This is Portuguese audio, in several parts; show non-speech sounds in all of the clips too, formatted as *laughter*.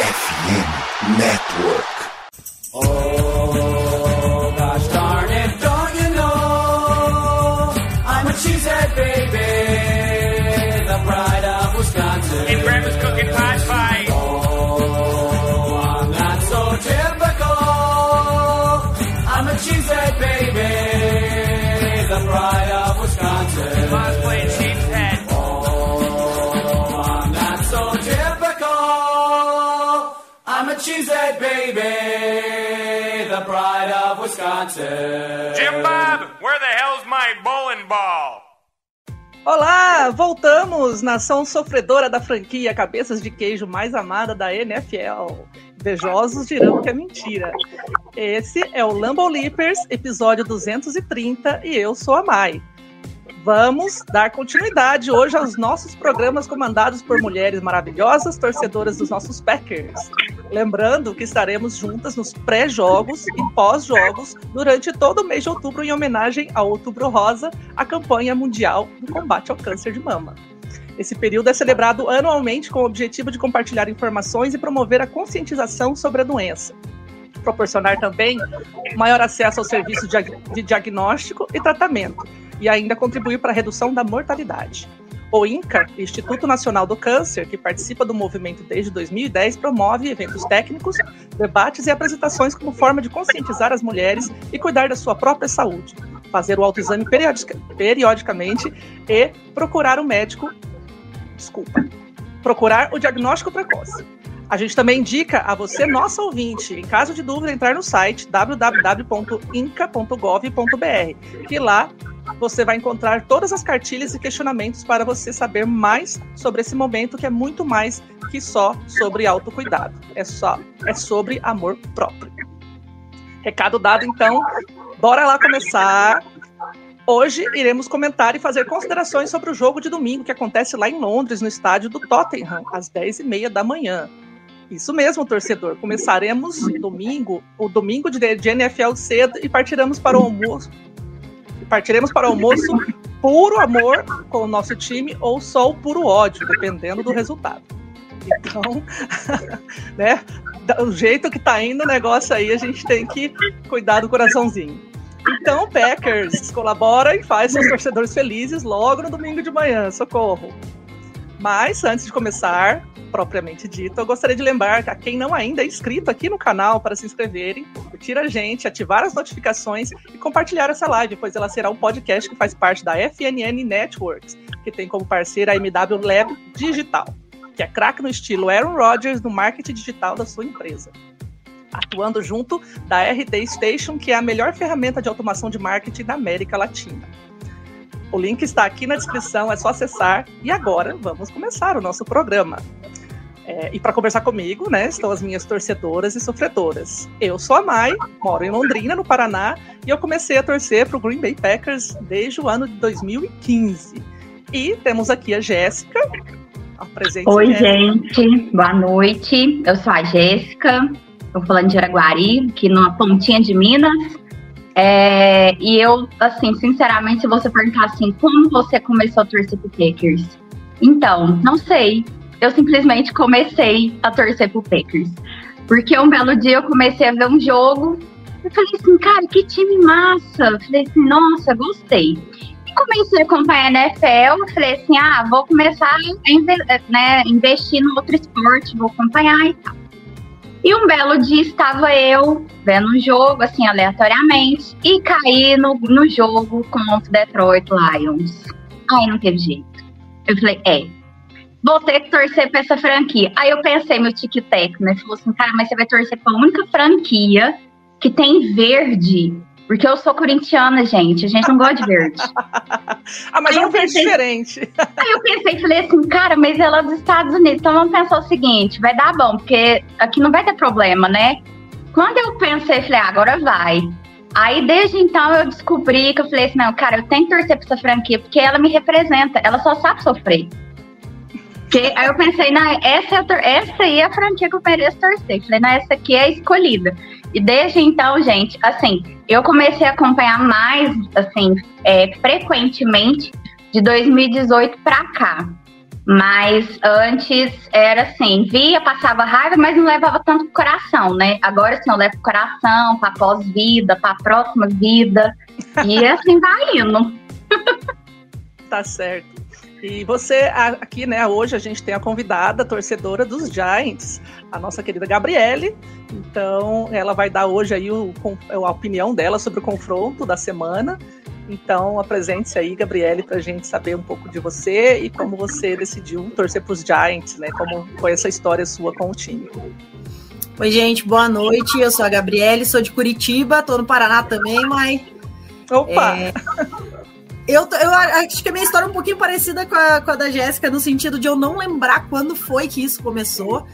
FM Network. Oh, Wisconsin. Jim Bob, where the hell's my bowling ball? Olá, voltamos, nação sofredora da franquia Cabeças de Queijo mais amada da NFL. Invejosos dirão que é mentira. Esse é o Lambo Leapers, episódio 230, e eu sou a Mai. Vamos dar continuidade hoje aos nossos programas comandados por mulheres maravilhosas, torcedoras dos nossos Packers. Lembrando que estaremos juntas nos pré-jogos e pós-jogos durante todo o mês de outubro, em homenagem ao Outubro Rosa, a campanha mundial do combate ao câncer de mama. Esse período é celebrado anualmente com o objetivo de compartilhar informações e promover a conscientização sobre a doença. Proporcionar também maior acesso ao serviço de diagnóstico e tratamento, e ainda contribuir para a redução da mortalidade. O INCA, Instituto Nacional do Câncer, que participa do movimento desde 2010, promove eventos técnicos, debates e apresentações como forma de conscientizar as mulheres e cuidar da sua própria saúde, fazer o autoexame periodica, periodicamente e procurar o um médico. Desculpa. Procurar o diagnóstico precoce. A gente também indica a você, nosso ouvinte, em caso de dúvida, entrar no site www.inca.gov.br, que lá você vai encontrar todas as cartilhas e questionamentos para você saber mais sobre esse momento que é muito mais que só sobre autocuidado. É só é sobre amor próprio. Recado dado então, bora lá começar. Hoje iremos comentar e fazer considerações sobre o jogo de domingo que acontece lá em Londres, no estádio do Tottenham, às 10h30 da manhã. Isso mesmo, torcedor. Começaremos domingo, o domingo de, de NFL cedo e partiremos para o almoço partiremos para o almoço puro amor com o nosso time ou só o puro ódio, dependendo do resultado. Então, *laughs* né, do jeito que tá indo o negócio aí, a gente tem que cuidar do coraçãozinho. Então, Packers, colabora e faz seus torcedores felizes logo no domingo de manhã, socorro. Mas, antes de começar, propriamente dito, eu gostaria de lembrar a quem não ainda é inscrito aqui no canal para se inscreverem, curtir a gente, ativar as notificações e compartilhar essa live, pois ela será um podcast que faz parte da FNN Networks, que tem como parceira a MW Lab Digital, que é craque no estilo Aaron Rodgers no marketing digital da sua empresa atuando junto da RD Station, que é a melhor ferramenta de automação de marketing da América Latina. O link está aqui na descrição, é só acessar. E agora vamos começar o nosso programa. É, e para conversar comigo, né, estão as minhas torcedoras e sofredoras. Eu sou a Mai, moro em Londrina, no Paraná, e eu comecei a torcer para o Green Bay Packers desde o ano de 2015. E temos aqui a Jéssica. Oi, gente, boa noite. Eu sou a Jéssica, estou falando de Araguari, aqui numa pontinha de Minas. É, e eu, assim, sinceramente, se você perguntar assim, como você começou a torcer pro Packers? Então, não sei. Eu simplesmente comecei a torcer pro Packers. Porque um belo dia eu comecei a ver um jogo. Eu falei assim, cara, que time massa. Eu falei assim, nossa, gostei. E comecei a acompanhar a NFL. Falei assim, ah, vou começar a né, investir no outro esporte, vou acompanhar e tal. E um belo dia estava eu vendo um jogo, assim, aleatoriamente, e caí no, no jogo com o Detroit Lions. Aí não teve jeito. Eu falei, é, vou ter que torcer pra essa franquia. Aí eu pensei, meu tic-tac, né? Falou assim, cara, mas você vai torcer pra única franquia que tem verde porque eu sou corintiana, gente. A gente não gosta de verde. *laughs* ah, mas aí é um verde diferente. aí eu pensei, falei assim, cara, mas ela é dos Estados Unidos. Então vamos pensar o seguinte: vai dar bom, porque aqui não vai ter problema, né? Quando eu pensei, falei, ah, agora vai. Aí desde então eu descobri que eu falei assim, não, cara, eu tenho que torcer pra essa franquia, porque ela me representa, ela só sabe sofrer. Que, aí eu pensei, não, essa, é essa aí é a franquia que eu mereço torcer. Falei, não, essa aqui é a escolhida. E desde então, gente, assim, eu comecei a acompanhar mais, assim, é, frequentemente de 2018 para cá. Mas antes era assim, via, passava raiva, mas não levava tanto pro coração, né? Agora sim, eu levo pro coração, pra pós-vida, pra próxima vida. E assim vai indo. *laughs* tá certo. E você, aqui, né, hoje a gente tem a convidada, a torcedora dos Giants, a nossa querida Gabriele. Então, ela vai dar hoje aí o, a opinião dela sobre o confronto da semana. Então, apresente-se aí, Gabriele, para a gente saber um pouco de você e como você decidiu torcer para os Giants, né? Como foi essa história sua com o time. Oi, gente, boa noite. Eu sou a Gabriele, sou de Curitiba, tô no Paraná também, mas. Opa! É... Eu, eu acho que a minha história é um pouquinho parecida com a, com a da Jéssica, no sentido de eu não lembrar quando foi que isso começou,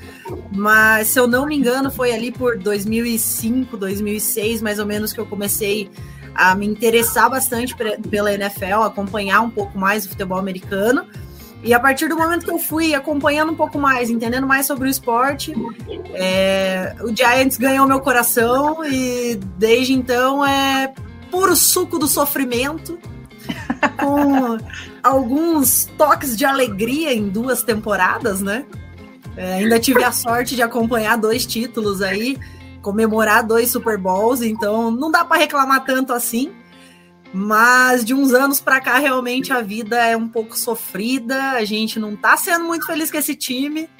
mas se eu não me engano, foi ali por 2005, 2006, mais ou menos, que eu comecei a me interessar bastante pela NFL, acompanhar um pouco mais o futebol americano. E a partir do momento que eu fui acompanhando um pouco mais, entendendo mais sobre o esporte, é, o Giants ganhou meu coração e desde então é puro suco do sofrimento, *laughs* com alguns toques de alegria em duas temporadas, né? É, ainda tive a sorte de acompanhar dois títulos aí comemorar dois Super Bowls, então não dá para reclamar tanto assim. Mas de uns anos para cá, realmente a vida é um pouco sofrida. A gente não tá sendo muito feliz com esse time.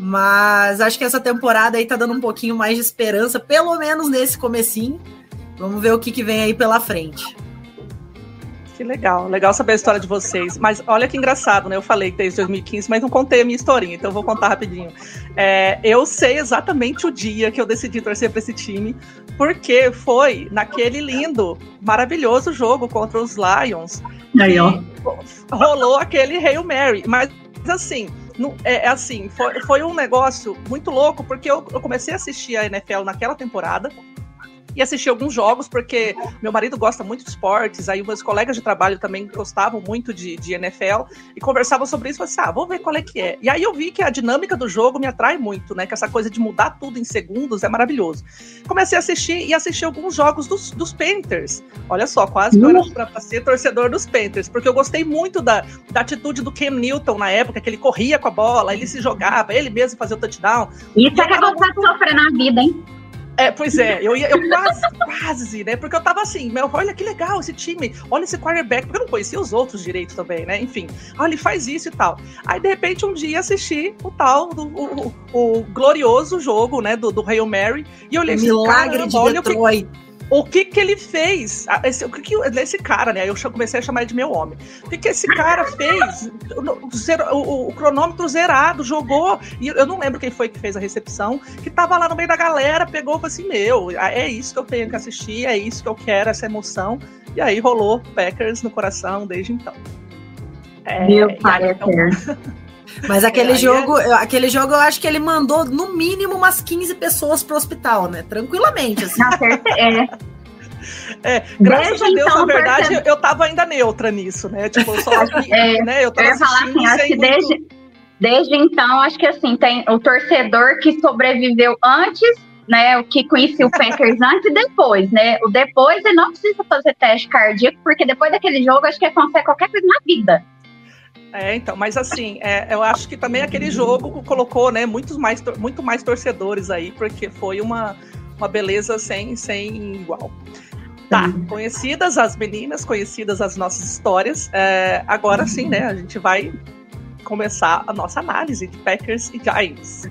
Mas acho que essa temporada aí tá dando um pouquinho mais de esperança, pelo menos nesse comecinho. Vamos ver o que, que vem aí pela frente. Que legal, legal saber a história de vocês. Mas olha que engraçado, né? Eu falei desde 2015, mas não contei a minha historinha, então eu vou contar rapidinho. É, eu sei exatamente o dia que eu decidi torcer para esse time, porque foi naquele lindo, maravilhoso jogo contra os Lions. Aí, ó. Rolou aquele Hail Mary. Mas assim, é, é, assim, foi, foi um negócio muito louco, porque eu, eu comecei a assistir a NFL naquela temporada e assistir alguns jogos, porque meu marido gosta muito de esportes, aí meus colegas de trabalho também gostavam muito de, de NFL, e conversavam sobre isso, e assim, ah, vou ver qual é que é. E aí eu vi que a dinâmica do jogo me atrai muito, né, que essa coisa de mudar tudo em segundos é maravilhoso. Comecei a assistir e assisti alguns jogos dos, dos Panthers. Olha só, quase que eu era pra ser torcedor dos Panthers, porque eu gostei muito da, da atitude do Cam Newton na época, que ele corria com a bola, ele se jogava, ele mesmo fazia o touchdown. Isso é que é vontade de sofrer na vida, hein? É, pois é, eu, ia, eu quase, quase, né? Porque eu tava assim, meu, olha que legal esse time, olha esse quarterback, porque eu não conhecia os outros direitos também, né? Enfim, olha, ele faz isso e tal. Aí, de repente, um dia assisti o tal, do, o, o, o glorioso jogo, né, do, do Hail Mary, e eu olhei assim, Milagre de Detroit o que que ele fez? Ah, esse, o que que esse cara, né? Eu comecei a chamar ele de meu homem. O que que esse cara fez? O, o, o, cronômetro zerado, jogou. E eu não lembro quem foi que fez a recepção, que tava lá no meio da galera, pegou e falou assim: Meu, é isso que eu tenho que assistir, é isso que eu quero, essa emoção. E aí rolou Packers no coração desde então. É, meu pai então, *laughs* Mas aquele é, jogo, é... aquele jogo eu acho que ele mandou no mínimo umas 15 pessoas pro hospital, né? Tranquilamente, assim. é. É, graças desde a Deus, então, na verdade, eu tava ainda neutra nisso, né? Tipo, só é, né? Eu, eu ia falar assim, acho que muito... desde, desde então, acho que assim, tem o torcedor que sobreviveu antes, né? O que conhecia o Packers *laughs* antes e depois, né? O depois ele não precisa fazer teste cardíaco, porque depois daquele jogo, acho que ele consegue qualquer coisa na vida. É, então, mas assim, é, eu acho que também aquele jogo colocou, né, muitos mais, muito mais torcedores aí, porque foi uma, uma beleza sem, sem igual. Tá, conhecidas as meninas, conhecidas as nossas histórias, é, agora sim, né, a gente vai começar a nossa análise de Packers e Giants.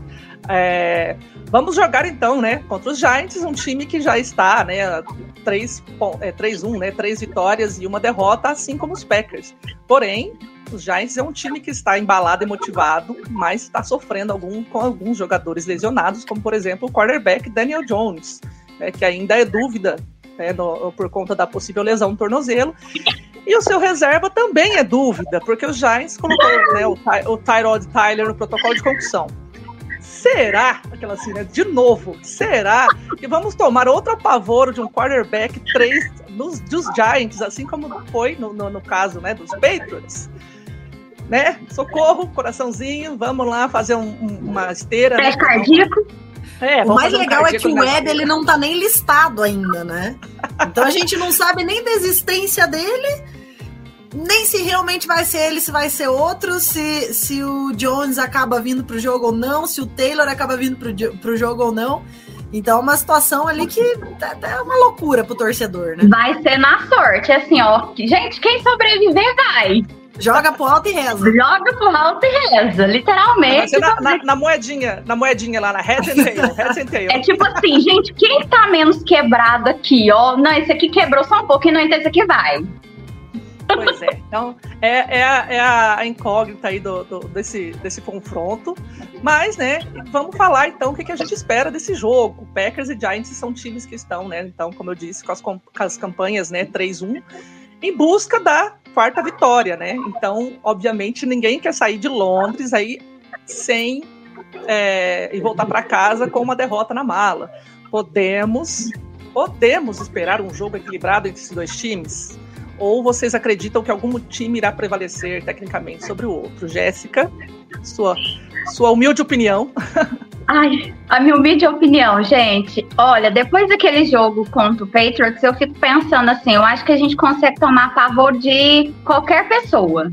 É, vamos jogar então, né, contra os Giants, um time que já está, né, 3-1, é, 3-1, né, três vitórias e uma derrota, assim como os Packers. Porém, os Giants é um time que está embalado e motivado, mas está sofrendo algum, com alguns jogadores lesionados, como por exemplo o quarterback Daniel Jones, né, que ainda é dúvida né, no, por conta da possível lesão no tornozelo. E o seu reserva também é dúvida, porque os Giants colocou né, o, o Tyrod Tyler no protocolo de concussão. Será, aquela assim, né, de novo, será que vamos tomar outro apavoro de um quarterback 3 dos, dos Giants, assim como foi no, no, no caso né, dos Patriots? né? Socorro, coraçãozinho, vamos lá fazer um, uma esteira. Né? cardíaco. É, o mais legal um é que o Web ele não tá nem listado ainda, né? Então a gente não sabe nem da existência dele. Nem se realmente vai ser ele, se vai ser outro, se, se o Jones acaba vindo pro jogo ou não, se o Taylor acaba vindo pro, pro jogo ou não. Então, é uma situação ali que é uma loucura pro torcedor, né? Vai ser na sorte, assim, ó. Gente, quem sobreviver vai. Joga pro alto e reza. Joga pro alto e reza, literalmente. Na, na, na, moedinha, na moedinha lá, na head and tail, head and tail. É tipo assim, gente, quem tá menos quebrado aqui, ó? Não, esse aqui quebrou só um pouquinho, não, então esse aqui vai. Pois é. Então, é, é, a, é a incógnita aí do, do, desse, desse confronto. Mas, né, vamos falar então o que, que a gente espera desse jogo. Packers e Giants são times que estão, né? Então, como eu disse, com as, com as campanhas, né, 3-1, em busca da quarta vitória, né? Então, obviamente, ninguém quer sair de Londres aí sem é, e voltar para casa com uma derrota na mala. Podemos, podemos esperar um jogo equilibrado entre esses dois times? Ou vocês acreditam que algum time irá prevalecer tecnicamente sobre o outro? Jéssica, sua, sua humilde opinião. *laughs* Ai, a minha humilde opinião, gente. Olha, depois daquele jogo contra o Patriots, eu fico pensando assim, eu acho que a gente consegue tomar favor de qualquer pessoa,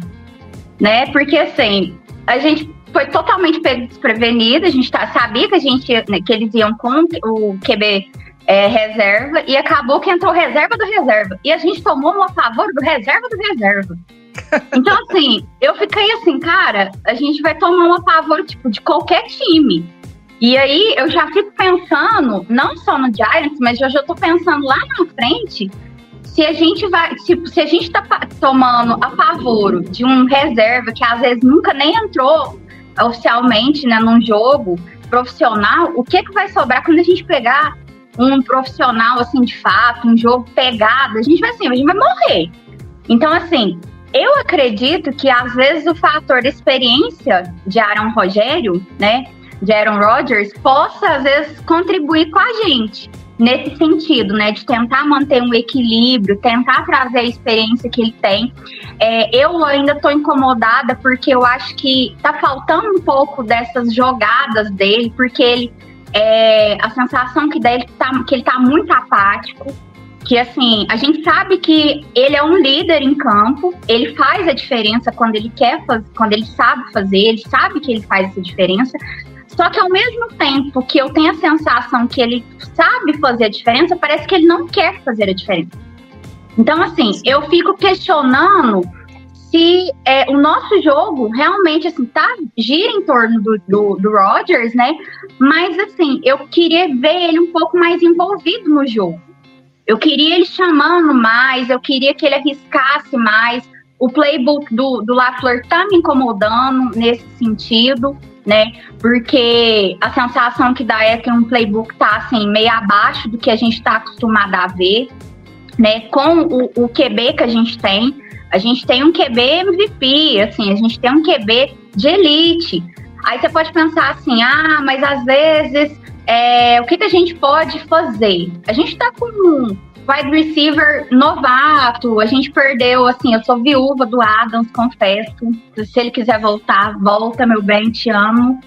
né? Porque assim, a gente foi totalmente desprevenido, a gente tá, sabia que a gente né, que eles iam com o QB é, reserva e acabou que entrou reserva do reserva. E a gente tomou um a favor do reserva do reserva. Então, assim, eu fiquei assim, cara, a gente vai tomar um a favor tipo, de qualquer time. E aí eu já fico pensando, não só no Giants, mas eu já tô pensando lá na frente, se a gente vai, se, se a gente tá tomando a favor de um reserva que às vezes nunca nem entrou oficialmente, né, num jogo profissional, o que que vai sobrar quando a gente pegar um profissional, assim, de fato, um jogo pegado, a gente vai assim, a gente vai morrer. Então, assim, eu acredito que às vezes o fator experiência de Aaron Rogério, né, de Aaron Rodgers, possa às vezes contribuir com a gente nesse sentido, né, de tentar manter um equilíbrio, tentar trazer a experiência que ele tem. É, eu ainda estou incomodada porque eu acho que tá faltando um pouco dessas jogadas dele, porque ele é, a sensação que dá é tá, que ele tá muito apático. Que assim, a gente sabe que ele é um líder em campo, ele faz a diferença quando ele quer fazer, quando ele sabe fazer, ele sabe que ele faz essa diferença. Só que ao mesmo tempo que eu tenho a sensação que ele sabe fazer a diferença, parece que ele não quer fazer a diferença. Então, assim, eu fico questionando se é, o nosso jogo realmente assim tá gira em torno do, do, do Rodgers, né? Mas assim, eu queria ver ele um pouco mais envolvido no jogo. Eu queria ele chamando mais, eu queria que ele arriscasse mais. O playbook do, do LaFleur tá me incomodando nesse sentido, né? Porque a sensação que dá é que um playbook tá assim, meio abaixo do que a gente está acostumado a ver, né? Com o, o QB que a gente tem. A gente tem um QB MVP, assim, a gente tem um QB de elite. Aí você pode pensar assim, ah, mas às vezes é, o que, que a gente pode fazer? A gente tá com wide receiver novato, a gente perdeu, assim, eu sou viúva do Adams, confesso. Se ele quiser voltar, volta, meu bem, te amo.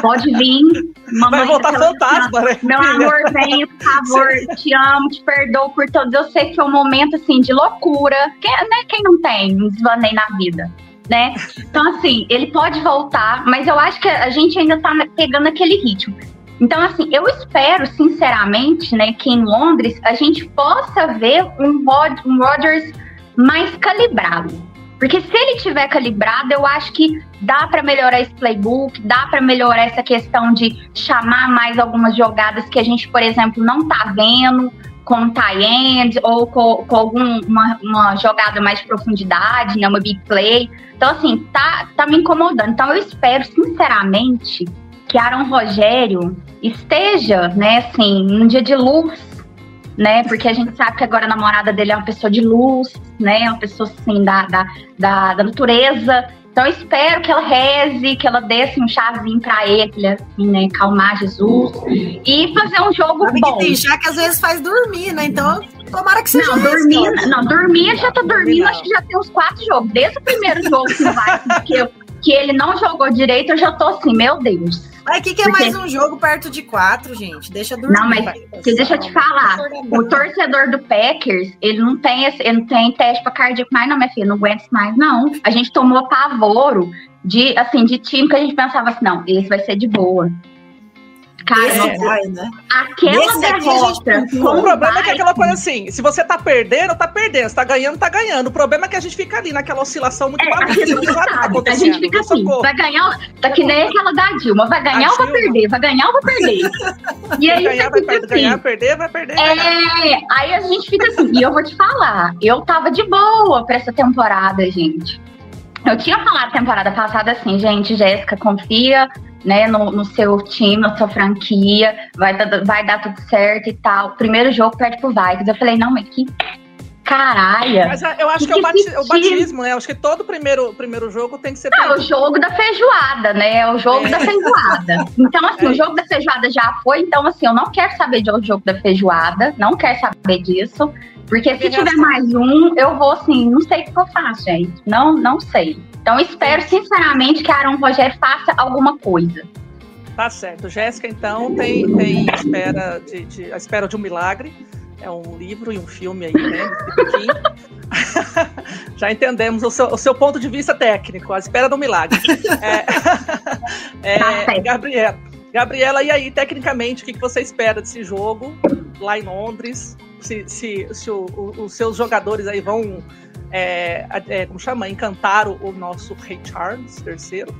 Pode vir. *laughs* Mamãe, Vai voltar fantasma, né? Meu amor, venha, por *laughs* favor, te amo, te perdoo por todos. Eu sei que foi um momento, assim, de loucura. Quem, né, quem não tem um desvanei na vida? Né? Então, assim, ele pode voltar, mas eu acho que a gente ainda tá pegando aquele ritmo. Então, assim, eu espero, sinceramente, né, que em Londres a gente possa ver um, Rod um Rodgers mais calibrado. Porque se ele tiver calibrado, eu acho que dá para melhorar esse playbook, dá para melhorar essa questão de chamar mais algumas jogadas que a gente, por exemplo, não tá vendo com tie end ou com, com alguma uma jogada mais de profundidade, né, uma big play. Então, assim, tá, tá me incomodando. Então, eu espero, sinceramente, que Aaron Rogério esteja, né, assim, num dia de luz, né? Porque a gente sabe que agora a namorada dele é uma pessoa de luz, né? Uma pessoa assim da, da, da, da natureza. Então eu espero que ela reze, que ela desse assim, um chazinho pra ele, assim, né? Calmar Jesus e fazer um jogo Sabe bom. Que tem já que às vezes faz dormir, né? Então tomara que seja Não, dormir, não, dormir já tá dormindo, acho que já tem uns quatro jogos. Desde o primeiro jogo que vai, que, eu, que ele não jogou direito, eu já tô assim, meu Deus Mas o que, que é Porque- mais um jogo perto de quatro, gente? Deixa dormir. Não, mas que deixa eu te falar. O torcedor do Packers, ele não tem esse, ele não tem teste pra cardíaco mais, não, minha filha. Não aguenta mais, não. A gente tomou pavoro de, assim, de time que a gente pensava assim, não, esse vai ser de boa. Cara, vai, né? aquela a gente derrota. O problema é que é aquela coisa assim, se você tá perdendo, tá perdendo. Se tá ganhando, tá ganhando. O problema é que a gente fica ali naquela oscilação muito É, a maluca. gente sabe tá. A gente fica assim, Socorro. vai ganhar, tá que nem aquela da Dilma, vai ganhar A ou vai Dilma. perder? Vai ganhar ou vai perder? *laughs* E aí Vai ganhar, você vai fica perder, assim, ganhar, perder, vai perder. ganhar. É, aí a gente fica assim, e eu vou te falar, eu tava de boa pra essa temporada, gente. Eu tinha falado temporada passada assim, gente, Jéssica, confia né, no, no seu time, na sua franquia, vai, dar- vai dar tudo certo e tal. Primeiro jogo perde pro Vikings. Eu falei, não, mas que caralho. Mas ah, eu acho que, Que é o, bati- o batismo, né? Eu acho que todo primeiro, primeiro jogo tem que ser. É o jogo da feijoada, né? É o jogo É. da feijoada. Então, assim, É. o jogo da feijoada já foi. Então, assim, eu não quero saber de o jogo da feijoada. Não quero saber disso. Porque se tiver mais um, eu vou, assim, não sei o que eu faço, gente. Não, não sei. Então, espero, sinceramente, que Aaron Rogério faça alguma coisa. Tá certo. Jéssica, então, tem, tem espera de, de- a espera de um milagre. É um livro e um filme aí, né? *laughs* Já entendemos o seu, o seu ponto de vista técnico, a espera do milagre. É, *laughs* é, Tá. Gabriela, Gabriela, e aí, tecnicamente, o que que você espera desse jogo lá em Londres? Se, se, se o- o- os seus jogadores aí vão, é, é, como chama, encantar o, o nosso Rei Charles terceiro?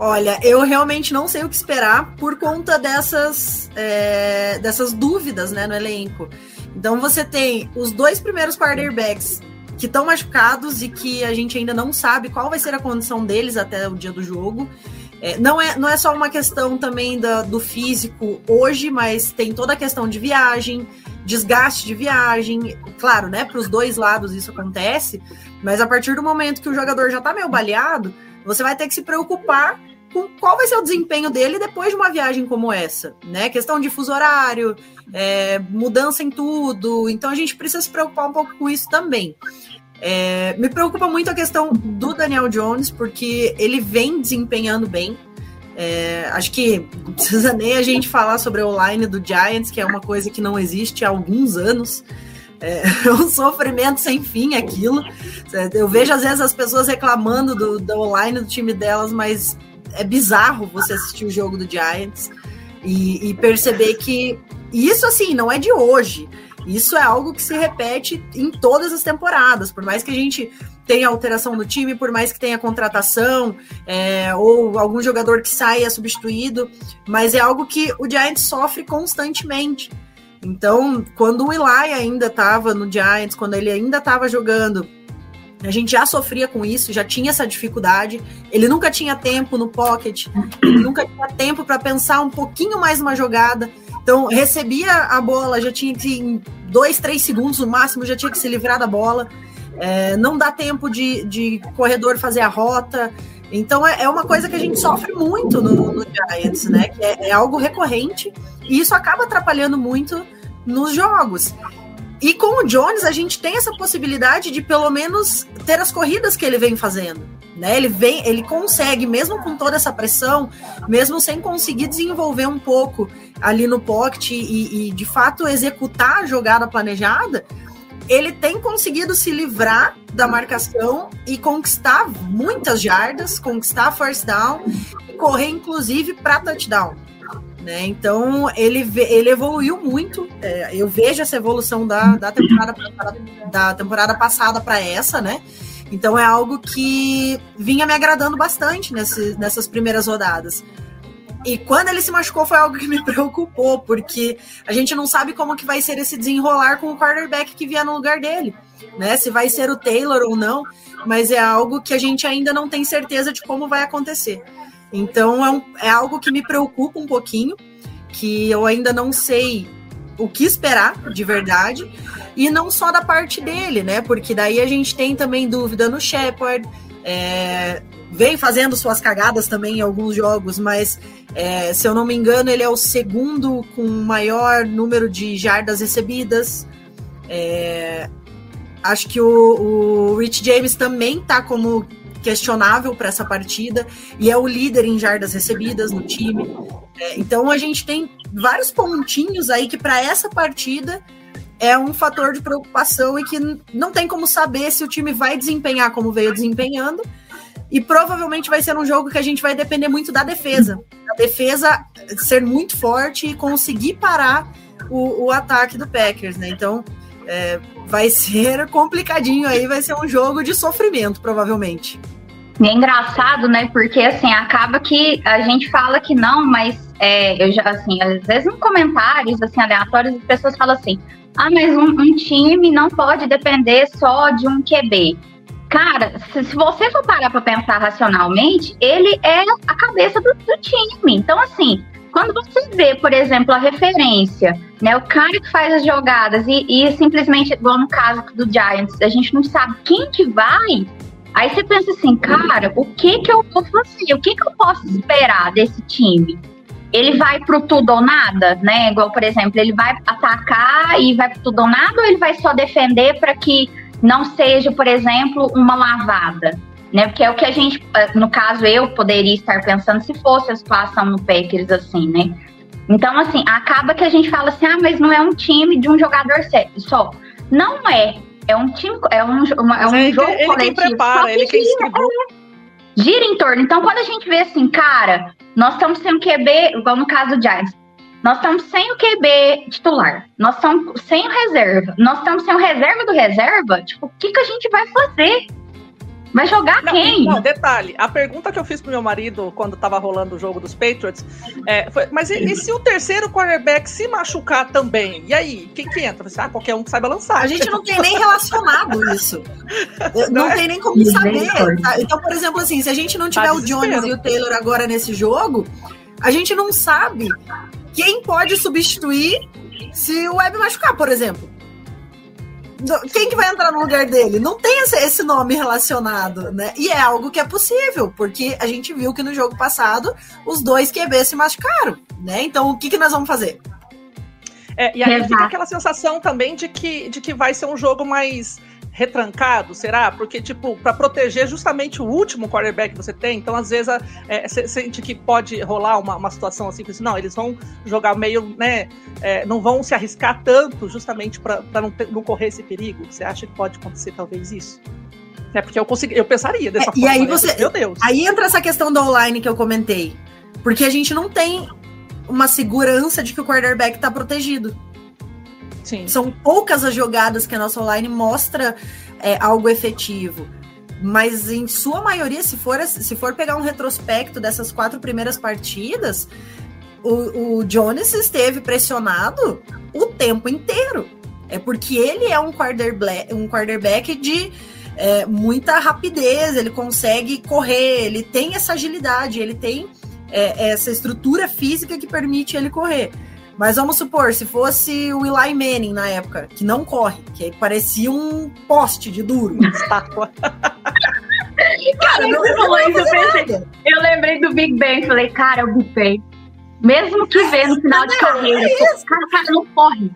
Olha, eu realmente não sei o que esperar por conta dessas, é, dessas dúvidas né, no elenco. Então você tem os dois primeiros quarterbacks que estão machucados e que a gente ainda não sabe qual vai ser a condição deles até o dia do jogo. É, não, é, não é só uma questão também da, do físico hoje, mas tem toda a questão de viagem, desgaste de viagem. Claro, né? Para os dois lados isso acontece, mas a partir do momento que o jogador já está meio baleado, você vai ter que se preocupar com qual vai ser o desempenho dele depois de uma viagem como essa, né? Questão de fuso horário, é, mudança em tudo. Então a gente precisa se preocupar um pouco com isso também. É, me preocupa muito a questão do Daniel Jones, porque ele vem desempenhando bem. É, acho que não precisa nem a gente falar sobre o line do Giants, que é uma coisa que não existe há alguns anos. É *laughs* um sofrimento sem fim aquilo. Eu vejo às vezes as pessoas reclamando do, do online do time delas, mas é bizarro você assistir o jogo do Giants e, e perceber que isso assim não é de hoje. Isso é algo que se repete em todas as temporadas, por mais que a gente tenha alteração no time, por mais que tenha contratação é, ou algum jogador que saia substituído, mas é algo que o Giants sofre constantemente. Então, quando o Eli ainda estava no Giants, quando ele ainda estava jogando, a gente já sofria com isso, já tinha essa dificuldade. Ele nunca tinha tempo no pocket, ele nunca tinha tempo para pensar um pouquinho mais numa jogada. Então, recebia a bola, já tinha que, em dois, três segundos no máximo, já tinha que se livrar da bola. É, não dá tempo de, de corredor fazer a rota. Então, é, é uma coisa que a gente sofre muito no, no Giants, né? Que é, é algo recorrente e isso acaba atrapalhando muito nos jogos. E com o Jones, a gente tem essa possibilidade de pelo menos ter as corridas que ele vem fazendo. Né? Ele vem, ele consegue, mesmo com toda essa pressão, mesmo sem conseguir desenvolver um pouco ali no pocket e, e de fato executar a jogada planejada, ele tem conseguido se livrar da marcação e conquistar muitas jardas, conquistar first down e correr inclusive para touchdown. Né? Então ele, ele evoluiu muito. É, eu vejo essa evolução da, da, temporada, da temporada passada para essa, né? Então é algo que vinha me agradando bastante nesse, nessas primeiras rodadas. E quando ele se machucou foi algo que me *laughs* preocupou, porque a gente não sabe como que vai ser esse desenrolar com o quarterback que vier no lugar dele, né? Se vai ser o Taylor ou não, mas é algo que a gente ainda não tem certeza de como vai acontecer. Então é, um, é algo que me preocupa um pouquinho, que eu ainda não sei o que esperar de verdade, e não só da parte dele, né? Porque daí a gente tem também dúvida no Shepard, é, vem fazendo suas cagadas também em alguns jogos, mas é, se eu não me engano, ele é o segundo com maior número de jardas recebidas. É, acho que o, o Rich James também tá como questionável para essa partida e é o líder em jardas recebidas no time. É, então a gente tem vários pontinhos aí que para essa partida é um fator de preocupação e que não tem como saber se o time vai desempenhar como veio desempenhando. E provavelmente vai ser um jogo que a gente vai depender muito da defesa. A defesa ser muito forte e conseguir parar o, o ataque do Packers, né? Então é, vai ser complicadinho aí, vai ser um jogo de sofrimento, provavelmente. E é engraçado, né? Porque assim, acaba que a gente fala que não, mas é, eu já, assim, às vezes em comentários assim, aleatórios, as pessoas falam assim: ah, mas um, um time não pode depender só de um QB. Cara, se, se você for parar para pensar racionalmente, ele é a cabeça do, do time. Então, assim, quando você vê, por exemplo, a referência, né, o cara que faz as jogadas e, e, simplesmente, igual no caso do Giants, a gente não sabe quem que vai, aí você pensa assim, cara, o que que eu vou fazer? O que que eu posso esperar desse time? Ele vai pro tudo ou nada, né? Igual, por exemplo, ele vai atacar e vai pro tudo ou nada ou ele vai só defender para que não seja, por exemplo, uma lavada? Né? Porque é o que a gente, eh, no caso, eu poderia estar pensando se fosse a situação no Packers assim, né? Então, assim, acaba que a gente fala assim, ah, mas não é um time de um jogador só. Não é. É um time, é um, uma, é um ele, jogo ele coletivo. Quem prepara, só ele quem distribui. É, gira em torno. Então, quando a gente vê assim, cara, nós estamos sem o QB, igual no caso do Giants, nós estamos sem o QB titular, nós estamos sem o reserva, nós estamos sem o reserva do reserva, tipo, o que, que a gente vai fazer? Vai jogar Não, quem? Não, detalhe, a pergunta que eu fiz pro meu marido quando tava rolando o jogo dos Patriots é, foi, mas e, e se o terceiro quarterback se machucar também? E aí, quem que entra? Você, ah, qualquer um que saiba lançar. A gente não tem nem relacionado isso. *laughs* Não tem nem como saber. tá? Então, por exemplo, assim, se a gente não tiver Tá o Jones e o Taylor agora nesse jogo, a gente não sabe quem pode substituir se o Web machucar, por exemplo. Quem que vai entrar no lugar dele? Não tem esse, nome relacionado, né? E é algo que é possível, porque a gente viu que no jogo passado os dois QB se machucaram, né? Então o que, que nós vamos fazer? É, e aí Exato. fica aquela sensação também de que, de que vai ser um jogo mais retrancado, será? Porque, tipo, para proteger justamente o último quarterback que você tem, então às vezes você sente que pode rolar uma, uma situação assim, assim, não, eles vão jogar meio, né, é, não vão se arriscar tanto justamente para não, ter- não correr esse perigo. Você acha que pode acontecer talvez isso? É porque eu consegui, eu pensaria dessa É, e forma. aí né? você- Meu Deus. Aí entra essa questão da online que eu comentei. Porque a gente não tem uma segurança de que o quarterback tá protegido. Sim. São poucas as jogadas que a nossa online mostra é, algo efetivo. Mas em sua maioria, se for, se for pegar um retrospecto dessas quatro primeiras partidas, o, o Jones esteve pressionado o tempo inteiro. É porque ele é um quarterback, um quarterback de é, muita rapidez, ele consegue correr, ele tem essa agilidade, ele tem é, essa estrutura física que permite ele correr. Mas vamos supor, se fosse o Eli Manning na época, que não corre, que parecia um poste de duro. Estátua. *laughs* Cara, não, Você falou isso, eu pensei, nada. Eu lembrei do Big Bang, falei, cara, é o Big Bang. Mesmo que vê no final de carreira, é pô, cara, o cara não corre.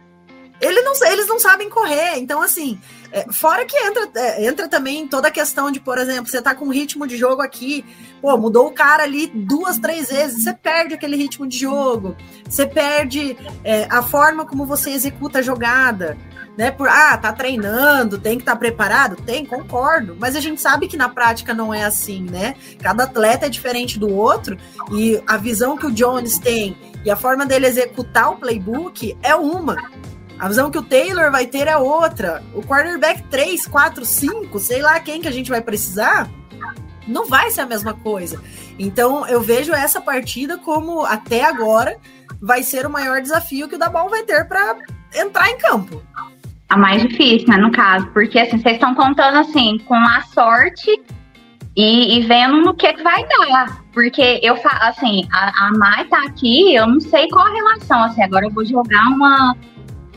Ele não, eles não sabem correr. Então, assim, é, fora que entra, é, entra também toda a questão de, por exemplo, você tá com um ritmo de jogo aqui, pô, mudou o cara ali duas, três vezes, você perde aquele ritmo de jogo, você perde é, a forma como você executa a jogada. Né, por, ah, tá treinando, tem que estar preparado? Tem, concordo. Mas a gente sabe que na prática não é assim, né? Cada atleta é diferente do outro e a visão que o Jones tem e a forma dele executar o playbook é uma. A visão que o Taylor vai ter é outra. O quarterback 3, 4, 5, sei lá quem que a gente vai precisar, não vai ser a mesma coisa. Então eu vejo essa partida como, até agora, vai ser o maior desafio que o Dabal vai ter para entrar em campo. A mais difícil, né, no caso. Porque, assim, vocês estão contando, assim, com a sorte e, e vendo no que, que vai dar. Porque eu, assim, a, a Mai tá aqui, eu não sei qual a relação, assim, agora eu vou jogar uma,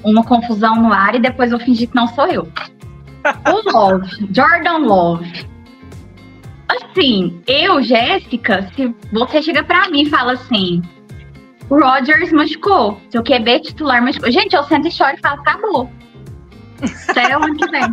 uma confusão no ar e depois eu fingir que não sou eu. *laughs* O Love, Jordan Love. Assim, eu, Jéssica, se você chega pra mim e fala assim, o Rodgers machucou, seu QB titular machucou. Gente, eu sento e choro e falo, acabou. Até o ano que vem.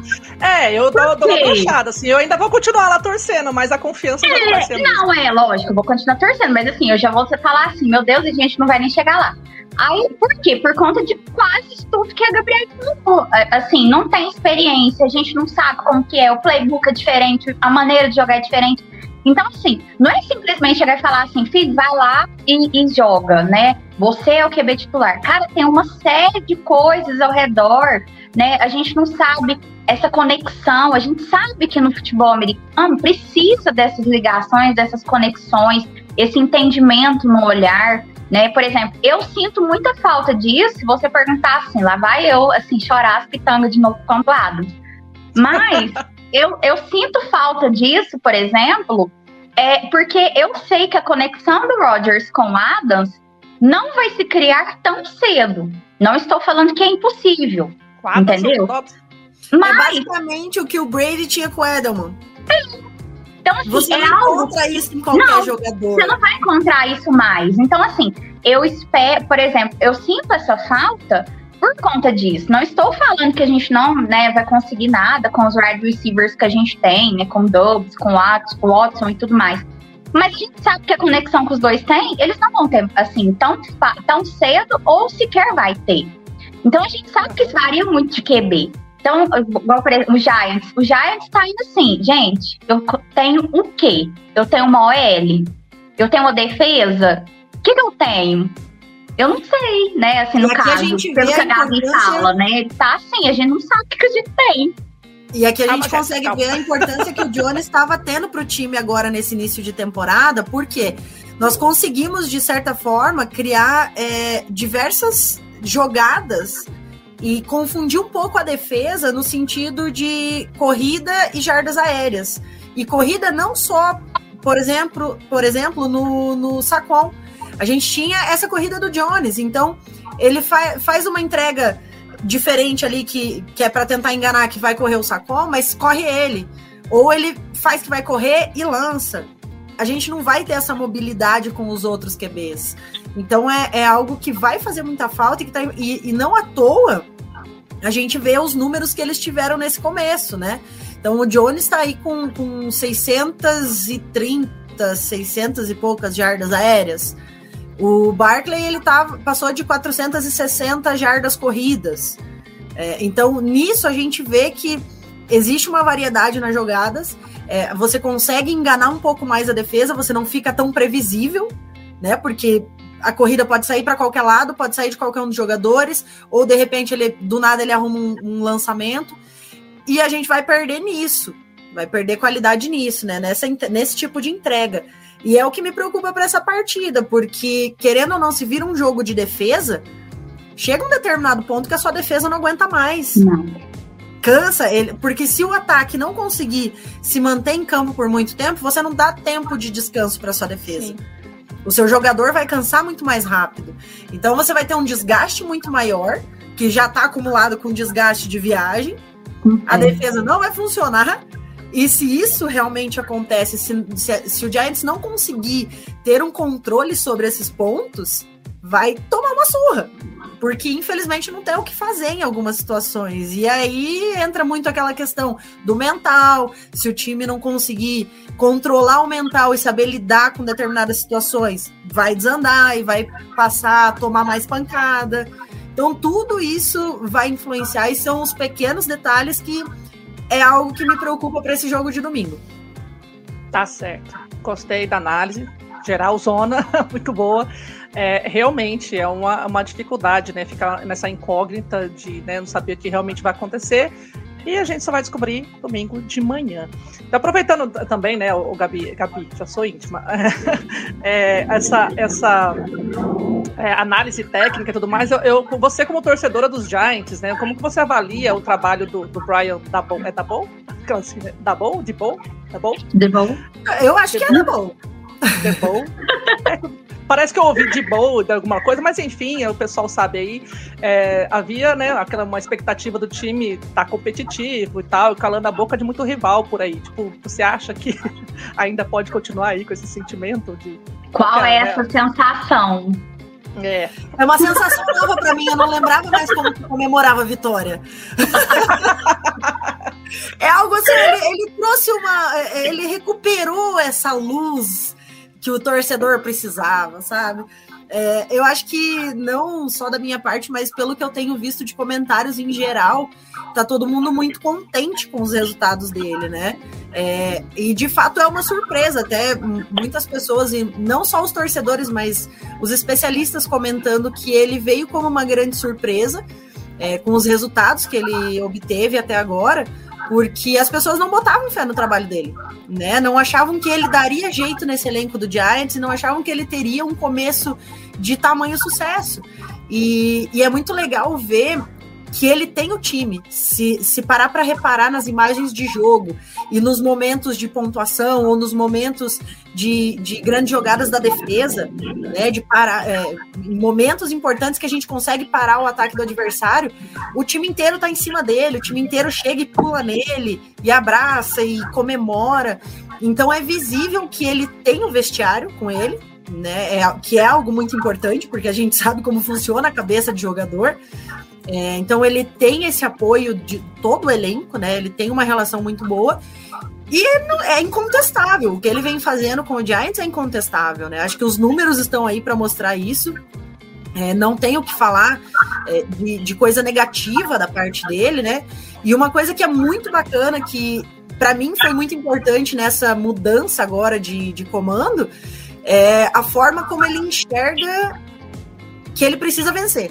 É, eu dou, dou uma brochada, assim. Eu ainda vou continuar lá torcendo, mas a confiança não vai ser É, não, é, lógico, eu vou continuar torcendo, mas assim, eu já vou falar assim, meu Deus, a gente não vai nem chegar lá. Aí, por quê? Por conta de quase tudo que a Gabriela falou. É, Assim, não tem experiência, a gente não sabe como que é, o playbook é diferente, a maneira de jogar é diferente. Então, assim, não é simplesmente chegar e falar assim, filho, vai lá e, e joga, né? Você é o QB titular. Cara, tem uma série de coisas ao redor, né? A gente não sabe essa conexão. A gente sabe que no futebol americano precisa dessas ligações, dessas conexões, esse entendimento no olhar, né? Por exemplo, eu sinto muita falta disso. Se você perguntar assim, lá vai eu, assim, chorar as pitangas de novo com o Adams. Mas *laughs* eu, eu sinto falta disso, por exemplo, é porque eu sei que a conexão do Rodgers com o Adams não vai se criar tão cedo. Não estou falando que é impossível. Quatro Entendeu? É Mas, basicamente o que o Brady tinha com o Edelman. Então, assim, Você é não algo encontra isso em qualquer Não, jogador. Você não vai encontrar isso mais. Então, assim, eu espero, por exemplo, eu sinto essa falta por conta disso. Não estou falando que a gente não né, vai conseguir nada com os wide receivers que a gente tem, né? Com Dobbs, com Watson, com Watson e tudo mais. Mas a gente sabe que a conexão que os dois têm, eles não vão ter, assim, tão, tão cedo ou sequer vai ter. Então a gente sabe que isso varia muito de QB. Então, igual por exemplo, o Giants. O Giants tá indo assim, gente, eu tenho o quê? Eu tenho uma OL? Eu tenho uma defesa? O que, que eu tenho? Eu não sei, né? Assim, no aqui a caso, gente pelo vê que a Gabi fala, né? Tá assim, a gente não sabe o que, a gente tem. E aqui a Calma, gente consegue calma. ver a importância que o Jones estava tendo para o time agora nesse início de temporada, porque nós conseguimos, de certa forma, criar é, diversas jogadas e confundir um pouco a defesa no sentido de corrida e jardas aéreas. E corrida não só, por exemplo, por exemplo no, no Saquon. A gente tinha essa corrida do Jones, então ele fa faz uma entrega diferente ali que, que é para tentar enganar que vai correr o Sacon, mas corre ele. Ou ele faz que vai correr e lança. A gente não vai ter essa mobilidade com os outros QBs. Então é, é algo que vai fazer muita falta e, que tá, e, e não à toa a gente vê os números que eles tiveram nesse começo, né? Então o Jones está aí com, com 630, 600 e poucas jardas aéreas. O Barkley ele tá, passou de 460 jardas corridas. É, então, nisso a gente vê que existe uma variedade nas jogadas. É, você consegue enganar um pouco mais a defesa, você não fica tão previsível, né? Porque a corrida pode sair para qualquer lado, pode sair de qualquer um dos jogadores, ou de repente ele do nada ele arruma um, um lançamento. E a gente vai perder nisso, vai perder qualidade nisso, né? Nessa, nesse tipo de entrega. E é o que me preocupa para essa partida, porque querendo ou não, se vira um jogo de defesa, chega um determinado ponto que a sua defesa não aguenta mais. Não. Cansa ele, porque se o ataque não conseguir se manter em campo por muito tempo, você não dá tempo de descanso para sua defesa. Sim. O seu jogador vai cansar muito mais rápido. Então você vai ter um desgaste muito maior, que já está acumulado com desgaste de viagem. A defesa não vai funcionar. E se isso realmente acontece, se, se, se o Giants não conseguir ter um controle sobre esses pontos, vai tomar uma surra. Porque, infelizmente, não tem o que fazer em algumas situações. E aí entra muito aquela questão do mental. Se o time não conseguir controlar o mental e saber lidar com determinadas situações, vai desandar e vai passar a tomar mais pancada. Então, tudo isso vai influenciar e são os pequenos detalhes que é algo que me preocupa para esse jogo de domingo. Tá certo. Gostei da análise. Geral zona, *laughs* muito boa. É, realmente é uma, uma dificuldade, né? Ficar nessa incógnita de né, não saber o que realmente vai acontecer. E a gente só vai descobrir domingo de manhã. Então, aproveitando também, né, o Gabi, Gabi já sou íntima, *laughs* é, essa, essa é, análise técnica e tudo mais, eu, eu, você como torcedora dos Giants, né, como que você avalia o trabalho do, do Brian Dabol? É? Dabol? De bom? Dabol? De bom. Eu acho que bom. De bom? É, *laughs* parece que eu ouvi de boa de alguma coisa, mas enfim, o pessoal sabe aí. É, havia, né, aquela uma expectativa do time estar tá competitivo e tal, calando a boca de muito rival por aí. Tipo, você acha que *laughs* ainda pode continuar aí com esse sentimento de. Qual Cara, é né? essa sensação? É. É uma sensação nova para mim, eu não lembrava mais como que comemorava a vitória. *laughs* é algo assim, ele, ele trouxe uma. Ele recuperou essa luz que o torcedor precisava, sabe? É, eu acho que não só da minha parte, mas pelo que eu tenho visto de comentários em geral, tá todo mundo muito contente com os resultados dele, né? É, e de fato é uma surpresa, até muitas pessoas, e não só os torcedores, mas os especialistas comentando que ele veio como uma grande surpresa é, com os resultados que ele obteve até agora, porque as pessoas não botavam fé no trabalho dele, né? Não achavam que ele daria jeito nesse elenco do Giants, não achavam que ele teria um começo de tamanho sucesso. E, e é muito legal ver que ele tem o time. Se, se parar para reparar nas imagens de jogo e nos momentos de pontuação ou nos momentos de, de grandes jogadas da defesa, né, de parar, é, momentos importantes que a gente consegue parar o ataque do adversário, o time inteiro tá em cima dele, o time inteiro chega e pula nele e abraça e comemora. Então é visível que ele tem o vestiário com ele, né, é, que é algo muito importante, porque a gente *laughs* sabe como funciona a cabeça de jogador. É, então ele tem esse apoio de todo o elenco, né? Ele tem uma relação muito boa. E é incontestável. O que ele vem fazendo com o Giants é incontestável, né? Acho que os números estão aí para mostrar isso. É, não tenho o que falar é, de, de, coisa negativa da parte dele, né? E uma coisa que é muito bacana, que para mim foi muito importante nessa mudança agora de, de comando, é a forma como ele enxerga que ele precisa vencer.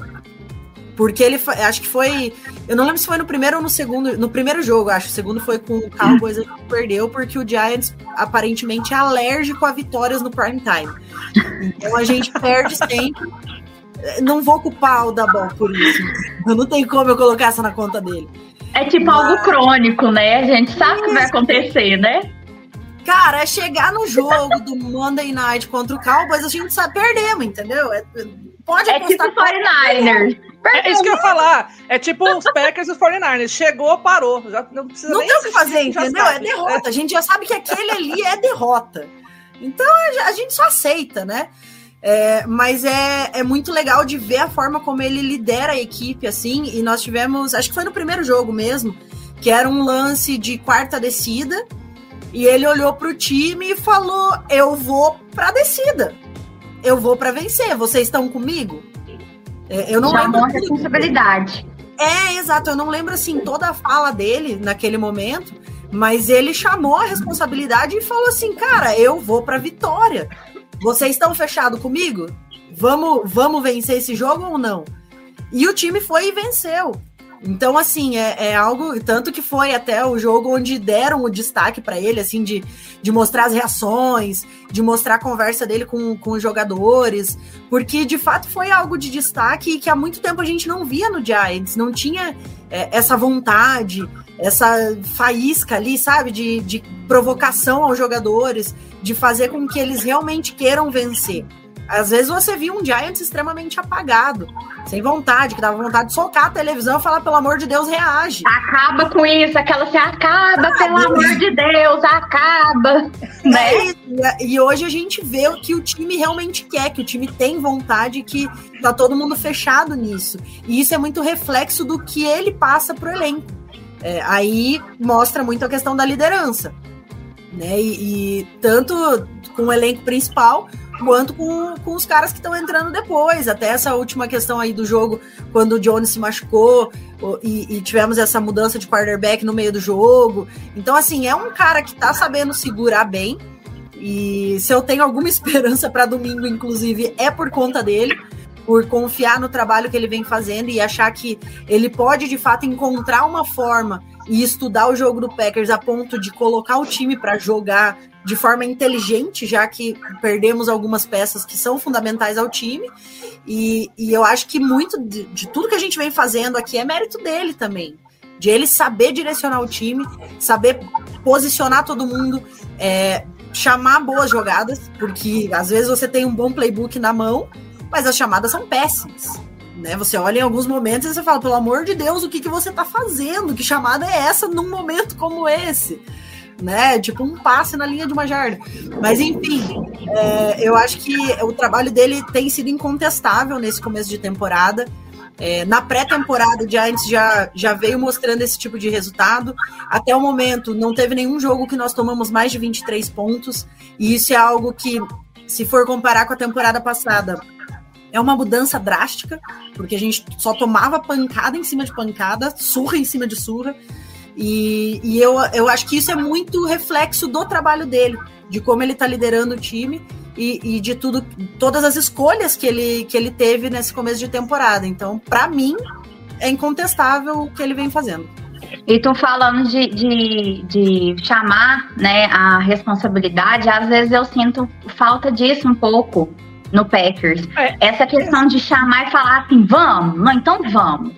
Porque ele acho que foi. Eu não lembro se foi no primeiro ou no segundo. No primeiro jogo, acho. O segundo foi com o Cowboys, ele perdeu, porque o Giants aparentemente é alérgico a vitórias no prime time. Então a gente perde sempre. Não vou culpar o Dabol por isso. Não tem como eu colocar essa na conta dele. É tipo Mas... algo crônico, né? A gente sabe o que vai acontecer, né? Cara, é chegar no jogo do Monday Night contra o Cowboys, a gente sabe, perdemos, entendeu? É, pode É tipo 49ers. É isso que eu ia falar. É tipo os Packers e os 49ers. Chegou, parou. Já não precisa não nem tem o que fazer, entendeu? É derrota. A gente já sabe que aquele ali é derrota. Então a gente só aceita, né? É, mas é, é muito legal de ver a forma como ele lidera a equipe, assim. E nós tivemos, acho que foi no primeiro jogo mesmo, que era um lance de quarta descida. E ele olhou para o time e falou: Eu vou para a descida. Eu vou para vencer. Vocês estão comigo? É, eu não Já lembro. responsabilidade. É, exato. Eu não lembro assim toda a fala dele naquele momento, mas ele chamou a responsabilidade e falou assim: "Cara, eu vou para vitória. Vocês estão fechados comigo? Vamos, vamos vencer esse jogo ou não?" E o time foi e venceu. Então, assim, é, é, algo. Tanto que foi até o jogo onde deram o destaque para ele, assim, de, de mostrar as reações, de mostrar a conversa dele com, com os jogadores, porque de fato foi algo de destaque que há muito tempo a gente não via no Giants, não tinha é, essa vontade, essa faísca ali, sabe, de, de provocação aos jogadores, de fazer com que eles realmente queiram vencer. Às vezes você viu um Giants extremamente apagado, sem vontade, que dava vontade de socar a televisão e falar, pelo amor de Deus, reage. Acaba com isso, aquela se acaba, ah, pelo Deus. amor de Deus, acaba. Né? É e hoje a gente vê o que o time realmente quer, que o time tem vontade, que tá todo mundo fechado nisso. E isso é muito reflexo do que ele passa pro elenco. É, aí mostra muito a questão da liderança. Né? E, e tanto com o elenco principal, quanto com, com os caras que estão entrando depois. Até essa última questão aí do jogo, quando o Jones se machucou e, e, tivemos essa mudança de quarterback no meio do jogo. Então, assim, é um cara que tá sabendo segurar bem. E se eu tenho alguma *laughs* esperança para domingo, inclusive, é por conta dele por confiar no trabalho que ele vem fazendo e achar que ele pode de fato encontrar uma forma e estudar o jogo do Packers a ponto de colocar o time para jogar de forma inteligente, já que perdemos algumas peças que são fundamentais ao time. E, e eu acho que muito de, de, tudo que a gente vem fazendo aqui é mérito dele também. De ele saber direcionar o time, saber posicionar todo mundo, é, chamar boas jogadas, porque às vezes você tem um bom playbook na mão, mas as chamadas são péssimas. Né? Você olha em alguns momentos e você fala, pelo amor de Deus, o que, que você está fazendo? Que chamada é essa num momento como esse? Né? Tipo um passe na linha de uma jarda. Mas enfim, é, eu acho que o trabalho dele tem sido incontestável nesse começo de temporada. É, na pré-temporada, o Giants já, já veio mostrando esse tipo de resultado. Até o momento, não teve nenhum jogo que nós tomamos mais de 23 pontos. E isso é algo que, se for comparar com a temporada passada, é uma mudança drástica, porque a gente só tomava pancada em cima de pancada, surra em cima de surra. E, e eu, eu acho que isso é muito reflexo do trabalho dele, de como ele está liderando o time e, e, de tudo, todas as escolhas que ele, que ele teve nesse começo de temporada. Então, para mim, é incontestável o que ele vem fazendo. E tu falando de, de, de chamar né, a responsabilidade, às vezes eu sinto falta disso um pouco no Packers. É. Essa questão de chamar e falar assim, vamos, não, então vamos.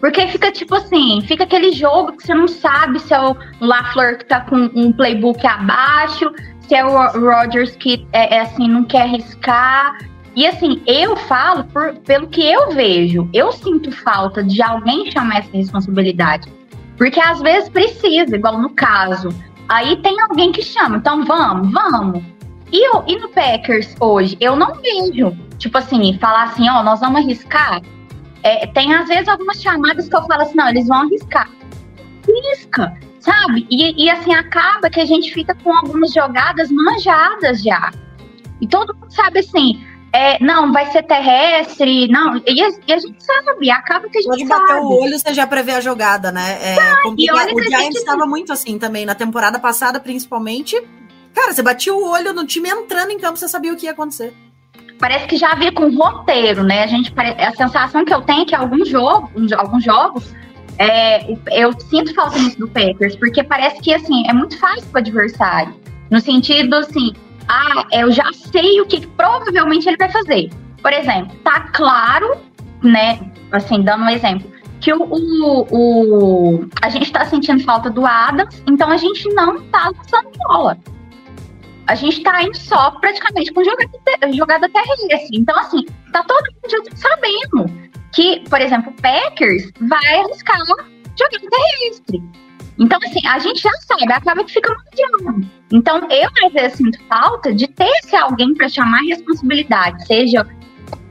Porque fica tipo assim, fica aquele jogo que você não sabe se é o LaFleur que tá com um playbook abaixo, se é o Rodgers que é, é assim, não quer arriscar. E assim, eu falo por, pelo que eu vejo, eu sinto falta de alguém chamar essa responsabilidade. Porque às vezes precisa, igual no caso. Aí tem alguém que chama, então vamos, vamos. E, eu, e no Packers hoje, eu não vejo, tipo assim, falar assim, ó, nós vamos arriscar. É, tem às vezes algumas chamadas que eu falo assim, não, eles vão arriscar. Risca, sabe? E, e assim, acaba que a gente fica com algumas jogadas manjadas já. E todo mundo sabe assim, é, não, vai ser terrestre, não, e a, e a, gente sabe, acaba que a gente Pode sabe. bater o olho, você já prevê a jogada, né? É, ah, o Giants estava gente... muito assim também, na temporada passada, principalmente, Cara, você batia o olho no time entrando em campo, você sabia o que ia acontecer. Parece que já havia com roteiro, né? A gente a sensação que eu tenho é que alguns jogos, alguns jogos, é, eu sinto falta nisso do Packers, porque parece que assim é muito fácil para o adversário, no sentido assim, ah, eu já sei o que, provavelmente ele vai fazer. Por exemplo, tá claro, né? Assim, dando um exemplo, que o, o, o, a gente está sentindo falta do Adams, então a gente não tá lançando bola a gente tá indo só praticamente com jogada, jogada terrestre. Então, assim, tá todo mundo sabendo que, por exemplo, o Packers vai arriscar jogada terrestre. Então, assim, a gente já sabe, acaba que fica mundial. Então, eu às vezes sinto falta de ter esse alguém para chamar responsabilidade, seja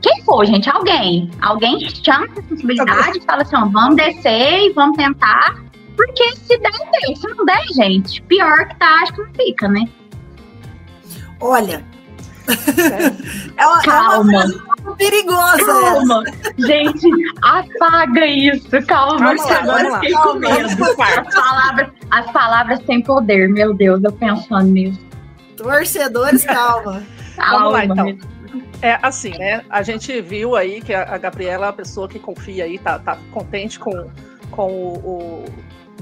quem for, gente, alguém. Alguém chama a responsabilidade e fala assim: ó, vamos descer e vamos tentar. Porque se der, deu. Se não der, gente, pior que tá, acho que não fica, né? Olha. *laughs* É, é uma, calma. É uma perigosa. Calma. Gente, apaga isso. Calma, calma agora fiquei com medo. As palavras, as palavras têm poder, meu Deus, eu pensando nisso. Torcedores, calma. calma Vamos lá, então. É assim, né? A gente viu aí que a, Gabriela é uma pessoa que confia aí, tá, tá contente com, com o,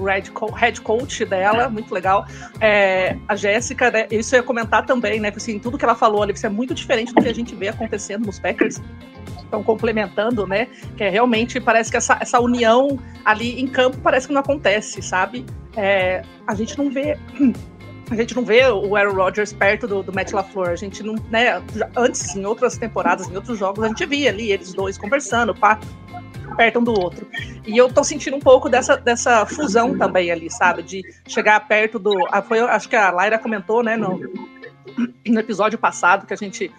head, head coach dela, muito legal. É, a Jéssica, né, isso eu ia comentar também, né? Assim, tudo que ela falou ali, isso é muito diferente do que a gente vê acontecendo nos Packers. Estão complementando, né? Que é realmente parece que essa, essa união ali em campo parece que não acontece, sabe? É, a gente não vê. A gente não vê o Aaron Rodgers perto do, do Matt LaFleur. A gente não, né? Antes, em outras temporadas, em outros jogos, a gente via ali eles dois conversando, pá, perto um do outro. E eu tô sentindo um pouco dessa, dessa fusão também ali, sabe? De chegar perto do. Ah, foi, acho que a Laira comentou, né, no, no episódio passado que a gente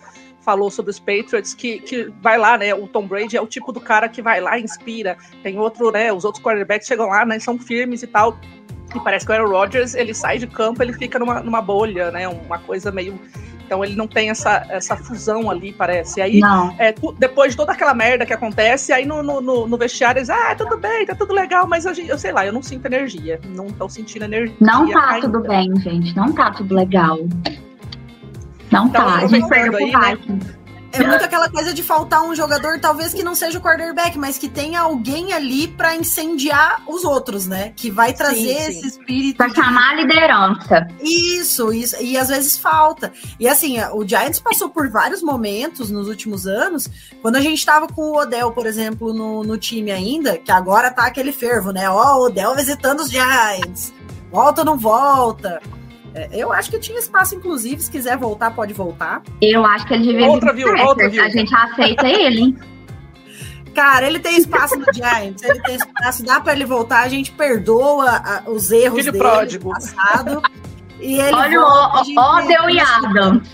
falou sobre os Patriots, que, que vai lá, né? O Tom Brady é o tipo do cara que vai lá inspira. Tem outro, né? Os outros quarterbacks chegam lá, né? São firmes e tal. E parece que o Aaron Rodgers, ele sai de campo, ele fica numa, numa bolha, né? Uma coisa meio então ele não tem essa, essa fusão ali, parece. E aí, é, tu, depois de toda aquela merda que acontece, aí no, no, no vestiário eles, ah, tudo bem, tá tudo legal, mas gente, eu sei lá, eu não sinto energia. Não tô sentindo energia. Não tá ainda. tudo bem, gente. Não tá tudo legal. Não então, tá. A gente perdeu aí, né? É muito aquela coisa de faltar um jogador, talvez que não seja o quarterback, mas que tenha alguém ali para incendiar os outros, né? Que vai trazer sim, sim. esse espírito. Pra chamar a liderança. Isso, isso. E às vezes falta. E assim, o Giants passou por vários momentos nos últimos anos, quando a gente tava com o Odell, por exemplo, no, no time ainda, que agora tá aquele fervo, né? Ó, o Odell visitando os Giants. Volta ou não volta? É, eu acho que tinha espaço, inclusive, se quiser voltar, pode voltar. Eu acho que ele devia outra vir viu, outra viu. A gente aceita ele. *laughs* Cara, ele tem espaço no Giants, ele tem espaço, dá para ele voltar, a gente perdoa a, os erros Filho dele pródigo. passado. E ele Olha volta, a o gente- Odell e Adams.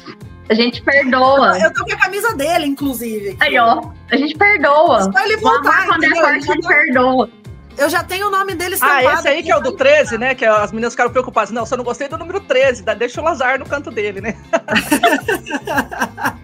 A gente perdoa. Eu tô com a camisa dele, inclusive. aqui. Aí, ó. A gente perdoa. Só ele voltar, quando é forte, ele tá- perdoa. Eu já tenho o nome dele Ah, esse aí que é o do 13, né? Que as meninas ficaram preocupadas. Não, só não gostei do número 13. dá- Deixa o Lazar no canto dele, né? *laughs*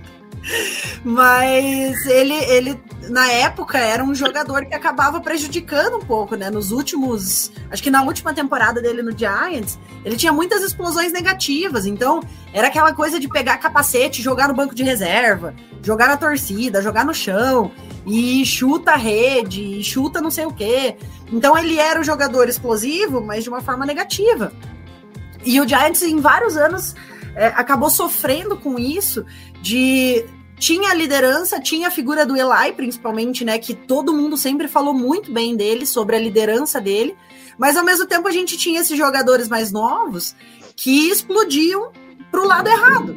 Mas ele, ele, na época, era um jogador que acabava prejudicando um pouco, né? Nos últimos. Acho que na última temporada dele no Giants, ele tinha muitas explosões negativas. Então, era aquela coisa de pegar capacete, jogar no banco de reserva, jogar na torcida, jogar no chão, e chuta a rede, e chuta não sei o quê. Então, ele era o jogador explosivo, mas de uma forma negativa. E o Giants, em vários anos, é, acabou sofrendo com isso de tinha a liderança, tinha a figura do Eli, principalmente, né? Que todo mundo sempre falou muito bem dele, sobre a liderança dele. Mas ao mesmo tempo a gente tinha esses jogadores mais novos que explodiam para o lado errado.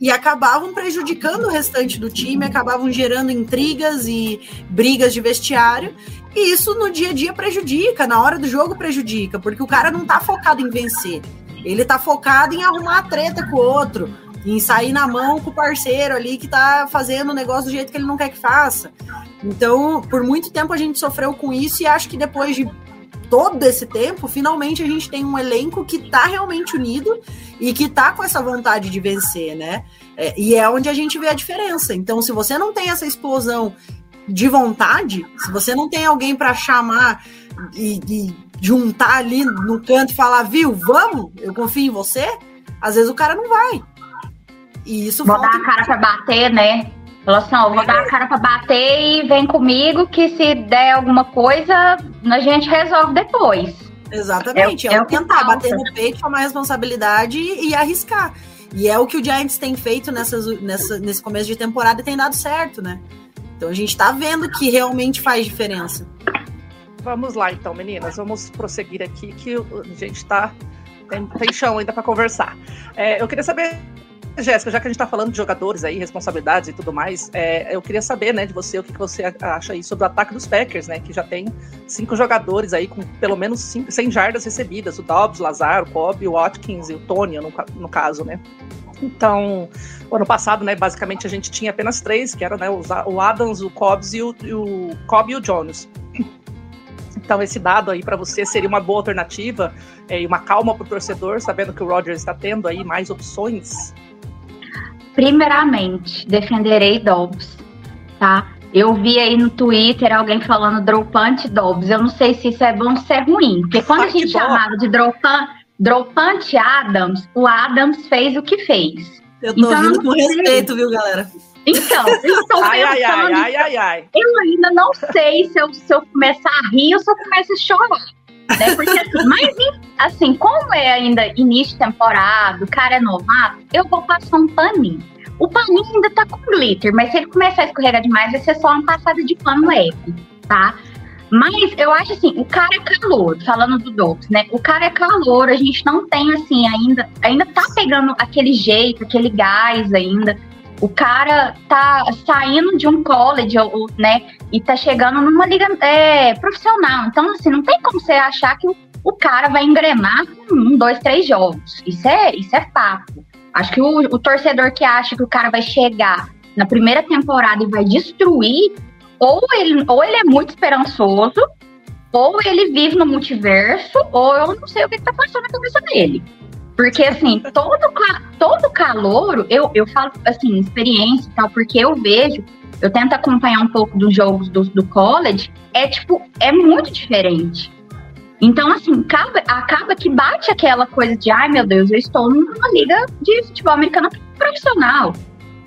E acabavam prejudicando o restante do time, acabavam gerando intrigas e brigas de vestiário. E isso no dia a dia prejudica, na hora do jogo prejudica, porque o cara não tá focado em vencer. Ele tá focado em arrumar a treta com o outro, em sair na mão com o parceiro ali que tá fazendo o negócio do jeito que ele não quer que faça. Então, por muito tempo a gente sofreu com isso e acho que depois de todo esse tempo, finalmente a gente tem um elenco que tá realmente unido e que tá com essa vontade de vencer, né? É, e é onde a gente vê a diferença. Então, se você não tem essa explosão de vontade, se você não tem alguém para chamar e, e juntar ali no canto e falar, viu, vamos, eu confio em você, às vezes o cara não vai. E isso Vou falta. dar a cara pra bater, né? Falou assim, ó, vou dar a cara pra bater e vem comigo que se der alguma coisa, a gente resolve depois. Exatamente, É- é, é o tentar falta. bater no peito, tomar responsabilidade e, e arriscar. E é o que o Giants tem feito nessas, nessa, nesse começo de temporada e tem dado certo, né? Então a gente tá vendo que realmente faz diferença. Vamos lá, então, meninas. Vamos prosseguir aqui, que a gente tá. Tem, tem chão ainda para conversar. É, eu queria saber, Jéssica, já que a gente tá falando de jogadores aí, responsabilidades e tudo mais, é, eu queria saber, né, de você, o que que você acha aí sobre o ataque dos Packers, né? Que já tem cinco jogadores aí com pelo menos cinco, 100 jardas recebidas: o Dobbs, o Lazar, o Cobb, o Watkins e o Tony, no, no caso, né? Então, ano passado, né, basicamente a gente tinha apenas três, que eram né, o Adams, o Cobbs e o, e o Cobb e o Jones. Então, esse dado aí para você seria uma boa alternativa é, e uma calma para o torcedor, sabendo que o Rodgers está tendo aí mais opções. Primeiramente, defenderei Dobbs, tá? Eu vi aí no Twitter alguém falando dropante Dobbs. Eu não sei se isso é bom ou se é ruim. Porque quando a Ah, gente chamava de dropan, dropante Adams, o Adams fez o que fez. Eu tô Então, ouvindo com respeito, viu, galera? Então, eu *laughs* estou Ai, ai, ai, ai, ai, ai. eu ainda não sei se eu, se eu começar a rir ou se eu começo a chorar. Né? Porque, assim, mas, assim, como é ainda início de temporada, o cara é novato, eu vou passar um paninho. O paninho ainda tá com glitter, mas se ele começar a escorregar demais, vai ser só uma passada de pano leve, tá? Mas eu acho assim, o cara é calor, falando do Dobbs, né? O cara é calor, a gente não tem assim ainda, ainda tá pegando aquele jeito, aquele gás ainda. O cara tá saindo de um college, ou, né? E tá chegando numa liga é, profissional. Então, assim, não tem como você achar que o, o cara vai engrenar com um, dois, três jogos. Isso é, isso é fato. Acho que o, o torcedor que acha que o cara vai chegar na primeira temporada e vai destruir, ou ele, ou ele é muito esperançoso, ou ele vive no multiverso, ou eu não sei o que, que tá passando na cabeça dele. Porque, assim, todo, todo calouro, eu, eu falo, assim, experiência e tal, porque eu vejo, eu tento acompanhar um pouco dos jogos do, do college, é, tipo, é muito diferente. Então, assim, acaba, acaba que bate aquela coisa de, ai, meu Deus, eu estou numa liga de futebol americano profissional.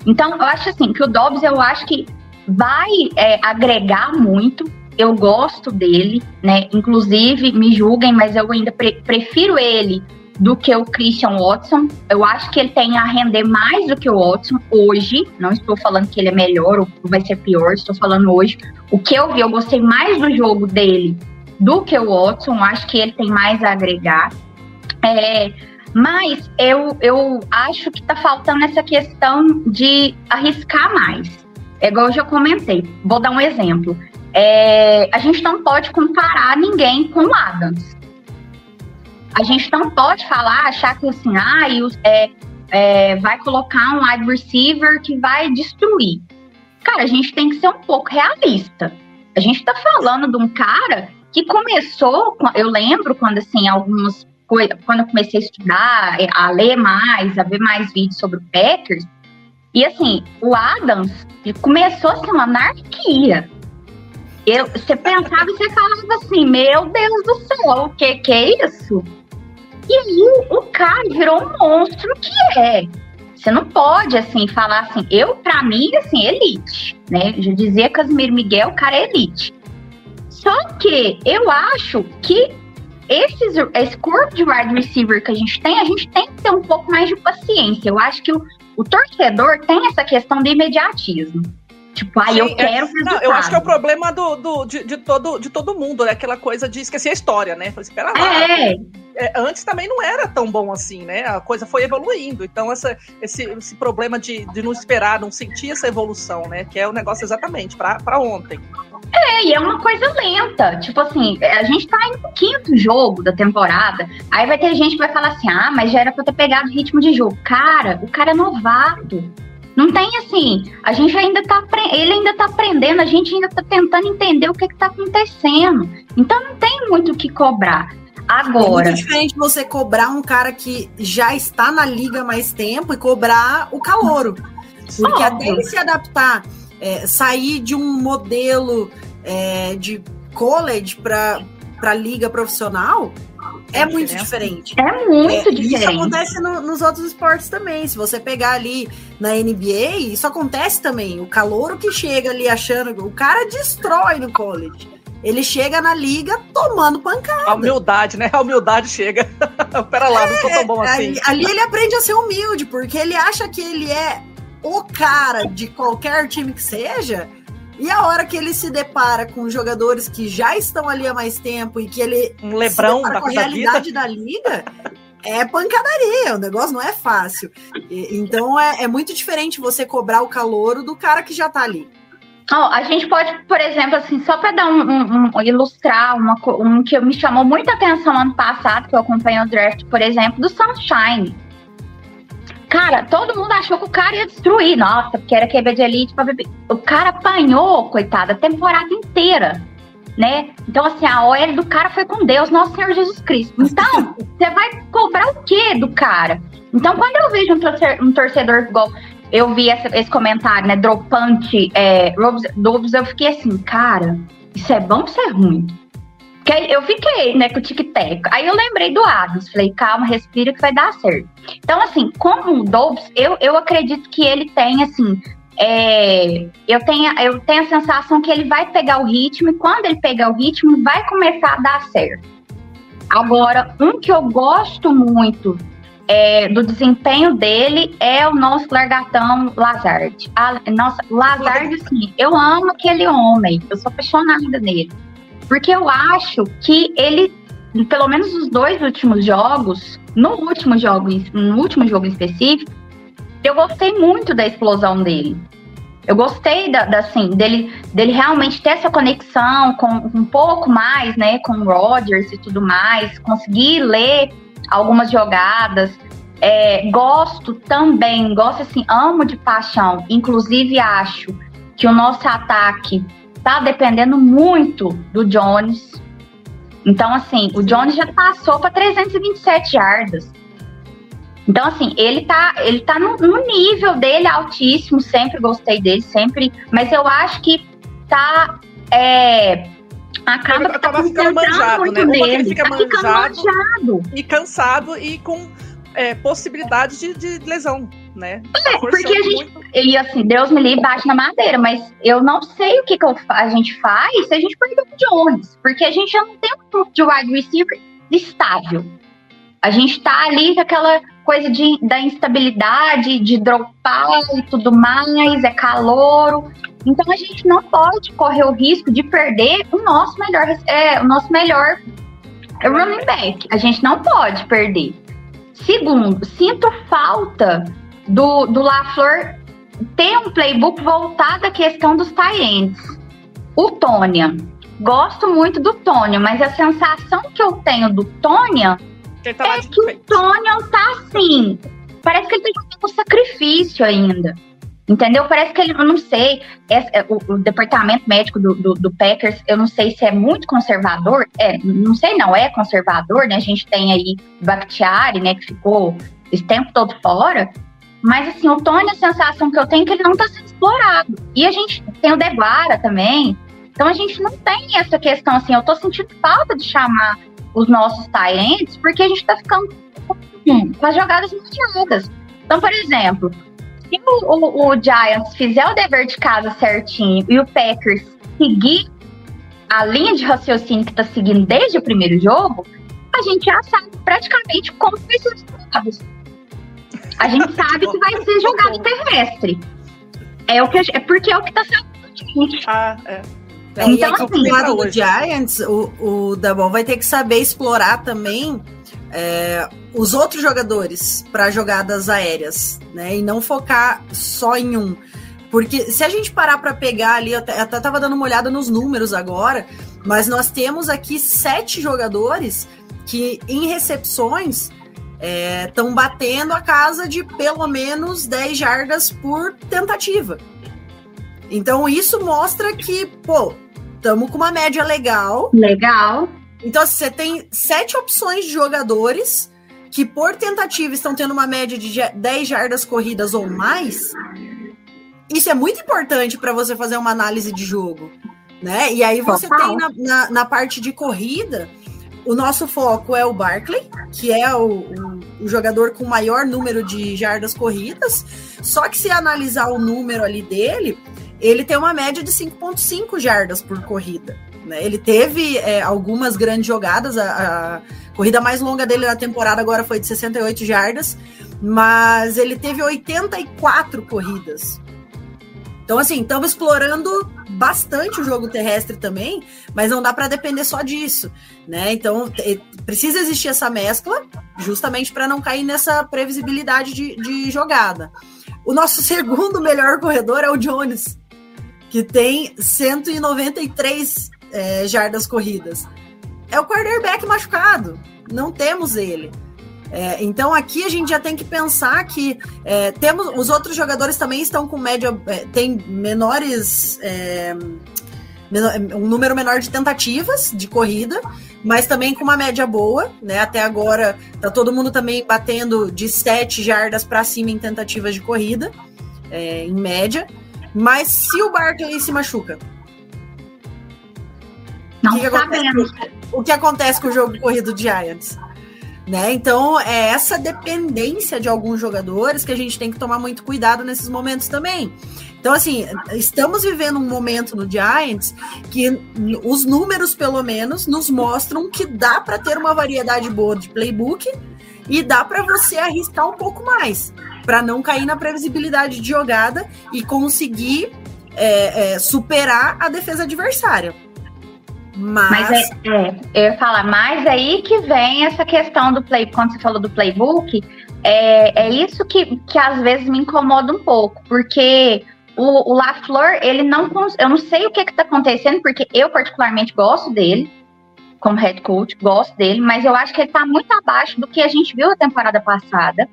Então, eu acho, assim, que o Dobbs, eu acho que vai é, agregar muito, eu gosto dele, né? Inclusive, me julguem, mas eu ainda pre- prefiro ele do que o Christian Watson. Eu acho que ele tem a render mais do que o Watson hoje. Não estou falando que ele é melhor ou vai ser pior, estou falando hoje. O que eu vi, eu gostei mais do jogo dele do que o Watson. Acho que ele tem mais a agregar. É, mas eu, eu acho que tá faltando essa questão de arriscar mais. É igual eu já comentei. Vou dar um exemplo. É, a gente não pode comparar ninguém com o Adams. A gente não pode falar, achar que assim, ah, é, é, vai colocar um wide receiver que vai destruir. Cara, a gente tem que ser um pouco realista. A gente tá falando de um cara que começou, eu lembro quando assim, algumas quando eu comecei a estudar, a ler mais, a ver mais vídeos sobre o Packers, e assim, o Adams começou a ser uma anarquia. Eu, você pensava e você falava assim, meu Deus do céu, o que, que é isso? E aí o cara virou um monstro que é. Você não pode, assim, falar assim, eu, pra mim, assim, elite, né? Eu já dizia Casimiro Miguel, o cara é elite. Só que eu acho que esses, esse corpo de wide receiver que a gente tem, a gente tem que ter um pouco mais de paciência. Eu acho que o, o torcedor tem essa questão de imediatismo. Tipo, aí ah, eu é, quero é, não, Eu acho que é o problema do, do, de, de, todo, de todo mundo, né? Aquela coisa de esquecer a história, né? Falei, espera lá. É. É, antes também não era tão bom assim, né? A coisa foi evoluindo. Então, essa, esse, esse problema de, de não esperar, não sentir essa evolução, né? Que é o negócio exatamente para ontem. É, e é uma coisa lenta. Tipo assim, a gente tá pro quinto jogo da temporada. Aí vai ter gente que vai falar assim: ah, mas já era pra ter pegado o ritmo de jogo. Cara, o cara é novato. Não tem assim, a gente ainda tá, ele ainda tá aprendendo, a gente ainda tá tentando entender o que que tá acontecendo. Então não tem muito o que cobrar. Agora. É muito diferente você cobrar um cara que já está na liga há mais tempo e cobrar o calouro. Porque até ele se adaptar, é, sair de um modelo é, de college para liga profissional, é muito diferente. É muito é, diferente. Isso acontece no, nos outros esportes também. Se você pegar ali na NBA, isso acontece também. O calor que chega ali achando. O cara destrói no college. Ele chega na liga tomando pancada. A humildade, né? A humildade chega. *laughs* Pera lá, é, não sou tão bom assim. Ali, ali ele aprende a ser humilde, porque ele acha que ele é o cara de qualquer time que seja e a hora que ele se depara com jogadores que já estão ali há mais tempo e que ele um Lebrão da com a realidade da liga, é pancadaria, o negócio não é fácil. E, então é, é, muito diferente você cobrar o calor do cara que já tá ali. Oh, a gente pode, por exemplo, assim, só para dar um, um, um, ilustrar uma, um que me chamou muita atenção ano passado, que eu acompanhei o draft, por exemplo, do Sunshine. Cara, todo mundo achou que o cara ia destruir. Nossa, porque era QB de elite. O cara apanhou, coitada, a temporada inteira. Né? Então, assim, a OL do cara foi com Deus, nosso Senhor Jesus Cristo. Então, *laughs* você vai cobrar o quê do cara? Então, quando eu vejo um torcedor, um torcedor igual eu vi essa, esse comentário, né, dropante, é, eu fiquei assim, cara, isso é bom ou isso é ruim? Que aí eu fiquei, né, com o tic-tac. Aí eu lembrei do Adams. Falei, calma, respira que vai dar certo. Então, assim, como o Dobbs, eu, eu acredito que ele tem, assim, é, eu, tenho, eu tenho a sensação que ele vai pegar o ritmo e quando ele pegar o ritmo, vai começar a dar certo. Agora, um que eu gosto muito é, do desempenho dele é o nosso largatão Lazard. A, nossa, Lazard, assim, eu amo aquele homem, eu sou apaixonada nele. Porque eu acho que ele, pelo menos nos dois últimos jogos, no último jogo, no último jogo específico, eu gostei muito da explosão dele. Eu gostei da, da, assim, dele, dele realmente ter essa conexão com um pouco mais, né, com o Rodgers e tudo mais, conseguir ler algumas jogadas. É, gosto também, gosto assim, amo de paixão. Inclusive acho que o nosso ataque tá dependendo muito do Jones. Então, assim, o Jones já passou para 327 yardas. Então, assim, ele tá, ele tá no, no, nível dele altíssimo, sempre gostei dele, sempre. Mas eu acho que tá. É, acaba, acaba tá ficando manjado, muito né? Nele. Ele fica tá manjado, manjado, e cansado e com é, possibilidade de, de lesão né? É, porque a gente. Muito... E assim, Deus me livre, bate na madeira, mas eu não sei o que, que a gente faz se a gente perder o Jones. Porque a gente já não tem um grupo de wide receiver estável. A gente tá ali com aquela coisa de, da instabilidade, de dropar e tudo mais, é calouro. Então a gente não pode correr o risco de perder o nosso melhor, é, o nosso melhor running back. A gente não pode perder. Segundo, sinto falta do, do LaFleur ter um playbook voltado à questão dos tie O Tônia. Gosto muito do Tônia, mas a sensação que eu tenho do Tônia Ele tá É de que o. Tonion tá assim. Parece que ele tá jogando com sacrifício ainda. Entendeu? Parece que ele, eu não sei, é, o, o departamento médico do, do, do Packers, eu não sei se é muito conservador. É, não sei não, é conservador, né? A gente tem aí Bakhtiari, né, que ficou esse tempo todo fora. Mas assim, o Tony, a sensação que eu tenho é que ele não tá sendo explorado. E a gente tem o Deguara também. Então a gente não tem essa questão assim, eu tô sentindo falta de chamar os nossos talentos, porque a gente tá ficando com as jogadas mediadas. Então, por exemplo, se o, o- o Giants fizer o dever de casa certinho e o Packers seguir a linha de raciocínio que tá seguindo desde o primeiro jogo, a gente já sabe praticamente como vai ser os jogados. A gente sabe que vai ser jogado terrestre. É, o que, é porque é o que tá saindo do gente. Ah, é. É, Então, aqui assim, do lado do. Giants, o, o Dabon vai ter que saber explorar também é, os outros jogadores para jogadas aéreas, né? E não focar só em um. Porque se a gente parar para pegar ali, eu até, eu até tava dando uma olhada nos números agora, mas nós temos aqui sete jogadores que em recepções estão batendo a casa de pelo menos 10 jardas por tentativa. Então isso mostra que, pô, estamos com uma média legal. Legal. Então assim, você tem sete opções de jogadores que por tentativa estão tendo uma média de ja- 10 jardas corridas ou mais. Isso é muito importante para você fazer uma análise de jogo, né? E aí você Total. tem na, na, na parte de corrida, o nosso foco é o Barkley, que é o, o, o jogador com maior número de jardas corridas. Só que se analisar o número ali dele, ele tem uma média de 5,5 jardas por corrida. Né? Ele teve é, algumas grandes jogadas, a, a corrida mais longa dele na temporada agora foi de 68 jardas, mas ele teve 84 corridas. Então, assim, estamos explorando bastante o jogo terrestre também, mas não dá para depender só disso, né? Então, precisa existir essa mescla, justamente para não cair nessa previsibilidade de, de jogada. O nosso *laughs* segundo melhor corredor é o Jones, que tem 193 é, jardas corridas. É o quarterback machucado, não temos ele. É, então aqui a gente já tem que pensar que é, temos os outros jogadores também estão com média, é, tem menores, é, um número menor de tentativas de corrida, mas também com uma média boa, né? Até agora tá todo mundo também batendo de 7 jardas para cima em tentativas de corrida, é, em média. Mas se o Barkley se machuca, Não que que sabemos. o que acontece com o jogo corrido de Giants? Né? Então, é essa dependência de alguns jogadores que a gente tem que tomar muito cuidado nesses momentos também. Então, assim, estamos vivendo um momento no Giants que os números, pelo menos, nos mostram que dá para ter uma variedade boa de playbook e dá para você arriscar um pouco mais, para não cair na previsibilidade de jogada e conseguir é, é, superar a defesa adversária. Mas, Mas é, é, eu ia falar, mas aí que vem essa questão do play, quando você falou do playbook, é, é isso que, que às vezes me incomoda um pouco, porque o, o LaFleur, ele não, eu não sei o que que tá acontecendo, porque eu particularmente gosto dele, como head coach, gosto dele, mas eu acho que ele tá muito abaixo do que a gente viu na temporada passada.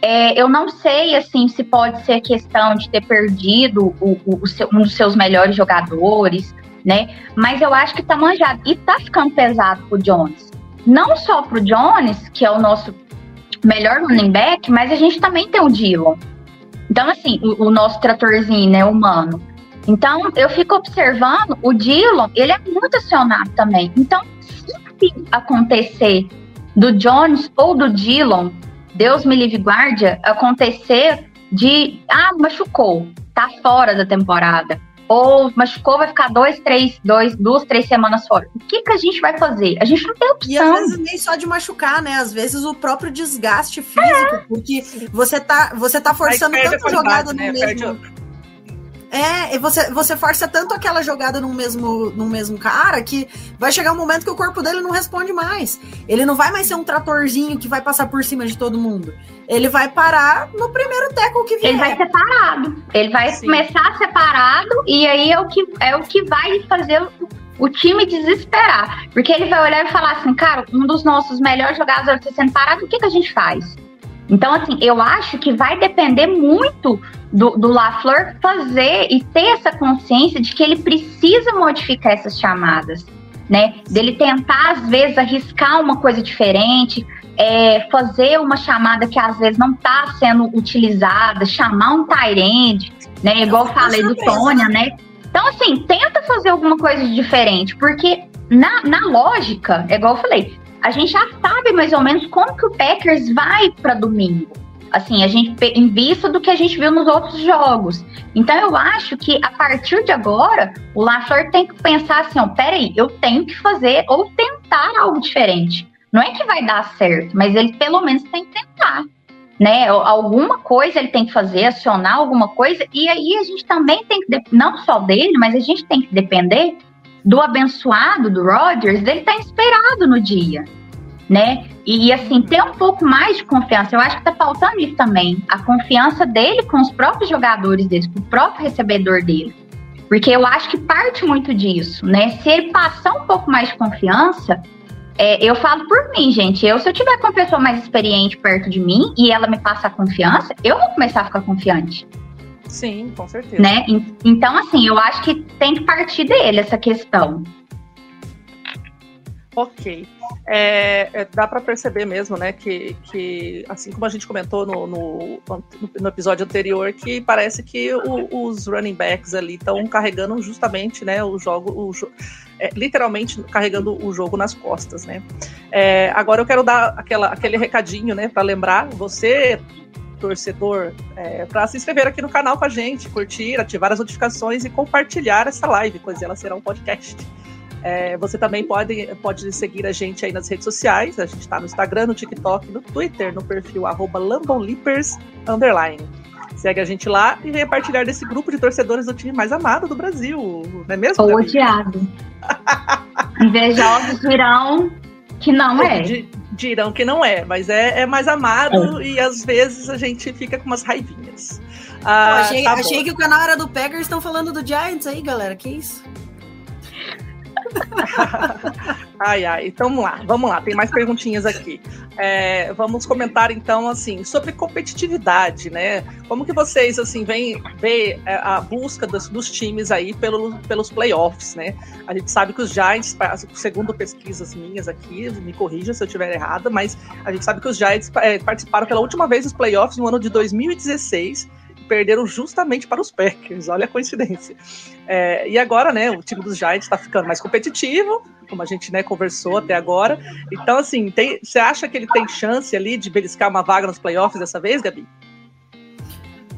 É, eu não sei, assim, se pode ser questão de ter perdido o- o seu- um dos seus melhores jogadores, né? Mas eu acho que tá manjado. E tá ficando pesado pro Jones. Não só pro Jones, que é o nosso melhor running back, mas a gente também tem o Dillon. Então, assim, o, o nosso tratorzinho, né, humano. Então, eu fico observando, o Dillon, ele é muito acionado também. Então, se acontecer do Jones ou do Dillon, Deus me livre guarda, acontecer de, ah, machucou, tá fora da temporada ou machucou, vai ficar dois, três, dois, duas, três semanas fora. O que, que a gente vai fazer? A gente não tem E às opção. vezes nem só de machucar, né? Às vezes o próprio desgaste físico, porque você tá, você tá forçando perde tanta qualidade, jogada né? no Perde mesmo. É, e você, você força tanto aquela jogada num mesmo, num mesmo cara que vai chegar um momento que o corpo dele não responde mais. Ele não vai mais ser um tratorzinho que vai passar por cima de todo mundo. Ele vai parar no primeiro teco que vier. Ele vai separado. Ele vai Sim. começar separado e aí é o que, é o que vai fazer o- o time desesperar. Porque ele vai olhar e falar assim, cara, um dos nossos melhores jogadores está sendo parado, o que, que a gente faz? Então, assim, eu acho que vai depender muito do, do LaFleur fazer e ter essa consciência de que ele precisa modificar essas chamadas, né? Dele tentar, às vezes, arriscar uma coisa diferente, é, fazer uma chamada que às vezes não está sendo utilizada, chamar um Tyrande, né? Igual eu falei do Tônia, né? Então, assim, tenta fazer alguma coisa diferente, porque na, na lógica, é igual eu falei, a gente já sabe mais ou menos como que o Packers vai para domingo. Assim, a gente em vista do que a gente viu nos outros jogos. Então eu acho que a partir de agora, o LaFleur tem que pensar assim, ó, peraí, eu tenho que fazer ou tentar algo diferente. Não é que vai dar certo, mas ele pelo menos tem que tentar. Né, alguma coisa ele tem que fazer, acionar alguma coisa, e aí a gente também tem que, não só dele, mas a gente tem que depender do abençoado do Rodgers, dele estar tá inspirado no dia, né? E, assim, ter um pouco mais de confiança. Eu acho que tá faltando isso também. A confiança dele com os próprios jogadores dele, com o próprio recebedor dele. Porque eu acho que parte muito disso, né? Se ele passar um pouco mais de confiança, é, eu falo por mim, gente. Eu, se eu tiver com uma pessoa mais experiente perto de mim e ela me passar confiança, eu vou começar a ficar confiante. Sim, com certeza. Né? Então, assim, eu acho que tem que partir dele essa questão. Ok. É, é, dá para perceber mesmo, né, que, que assim como a gente comentou no, no, no episódio anterior, que parece que o, os running backs ali estão carregando justamente, né, o jogo, o, é, literalmente carregando o jogo nas costas, né. É, agora eu quero dar aquela, aquele recadinho, né, para lembrar você torcedor é, para se inscrever aqui no canal com a gente, curtir, ativar as notificações e compartilhar essa live, pois ela será um podcast. É, você também pode, pode seguir a gente aí nas redes sociais. A gente está no Instagram, no TikTok, no Twitter, no perfil arroba Underline. Segue a gente lá e venha partilhar desse grupo de torcedores do time mais amado do Brasil. Não é mesmo? Ou odiado. *laughs* Invejosos virão que não é. Dirão que não é, mas é, é mais amado é. e às vezes a gente fica com umas raivinhas. Ah, achei, tá achei que o canal era do Packers, estão falando do Giants aí, galera. Que isso? *laughs* ai, ai. Então vamos lá, vamos lá. Tem mais perguntinhas aqui. É, vamos comentar então assim sobre competitividade, né? Como que vocês assim vêm ver é, a busca dos, dos, times aí pelo, pelos playoffs, né? A gente sabe que os Giants, segundo pesquisas minhas aqui, me corrija se eu estiver errada, mas a gente sabe que os Giants é, participaram pela última vez dos playoffs no ano de 2016 perderam justamente para os Packers. Olha a coincidência. É, e agora, né, o time dos Giants está ficando mais competitivo, como a gente né, conversou até agora. Então, assim, você acha que ele tem chance ali de beliscar uma vaga nos playoffs dessa vez, Gabi?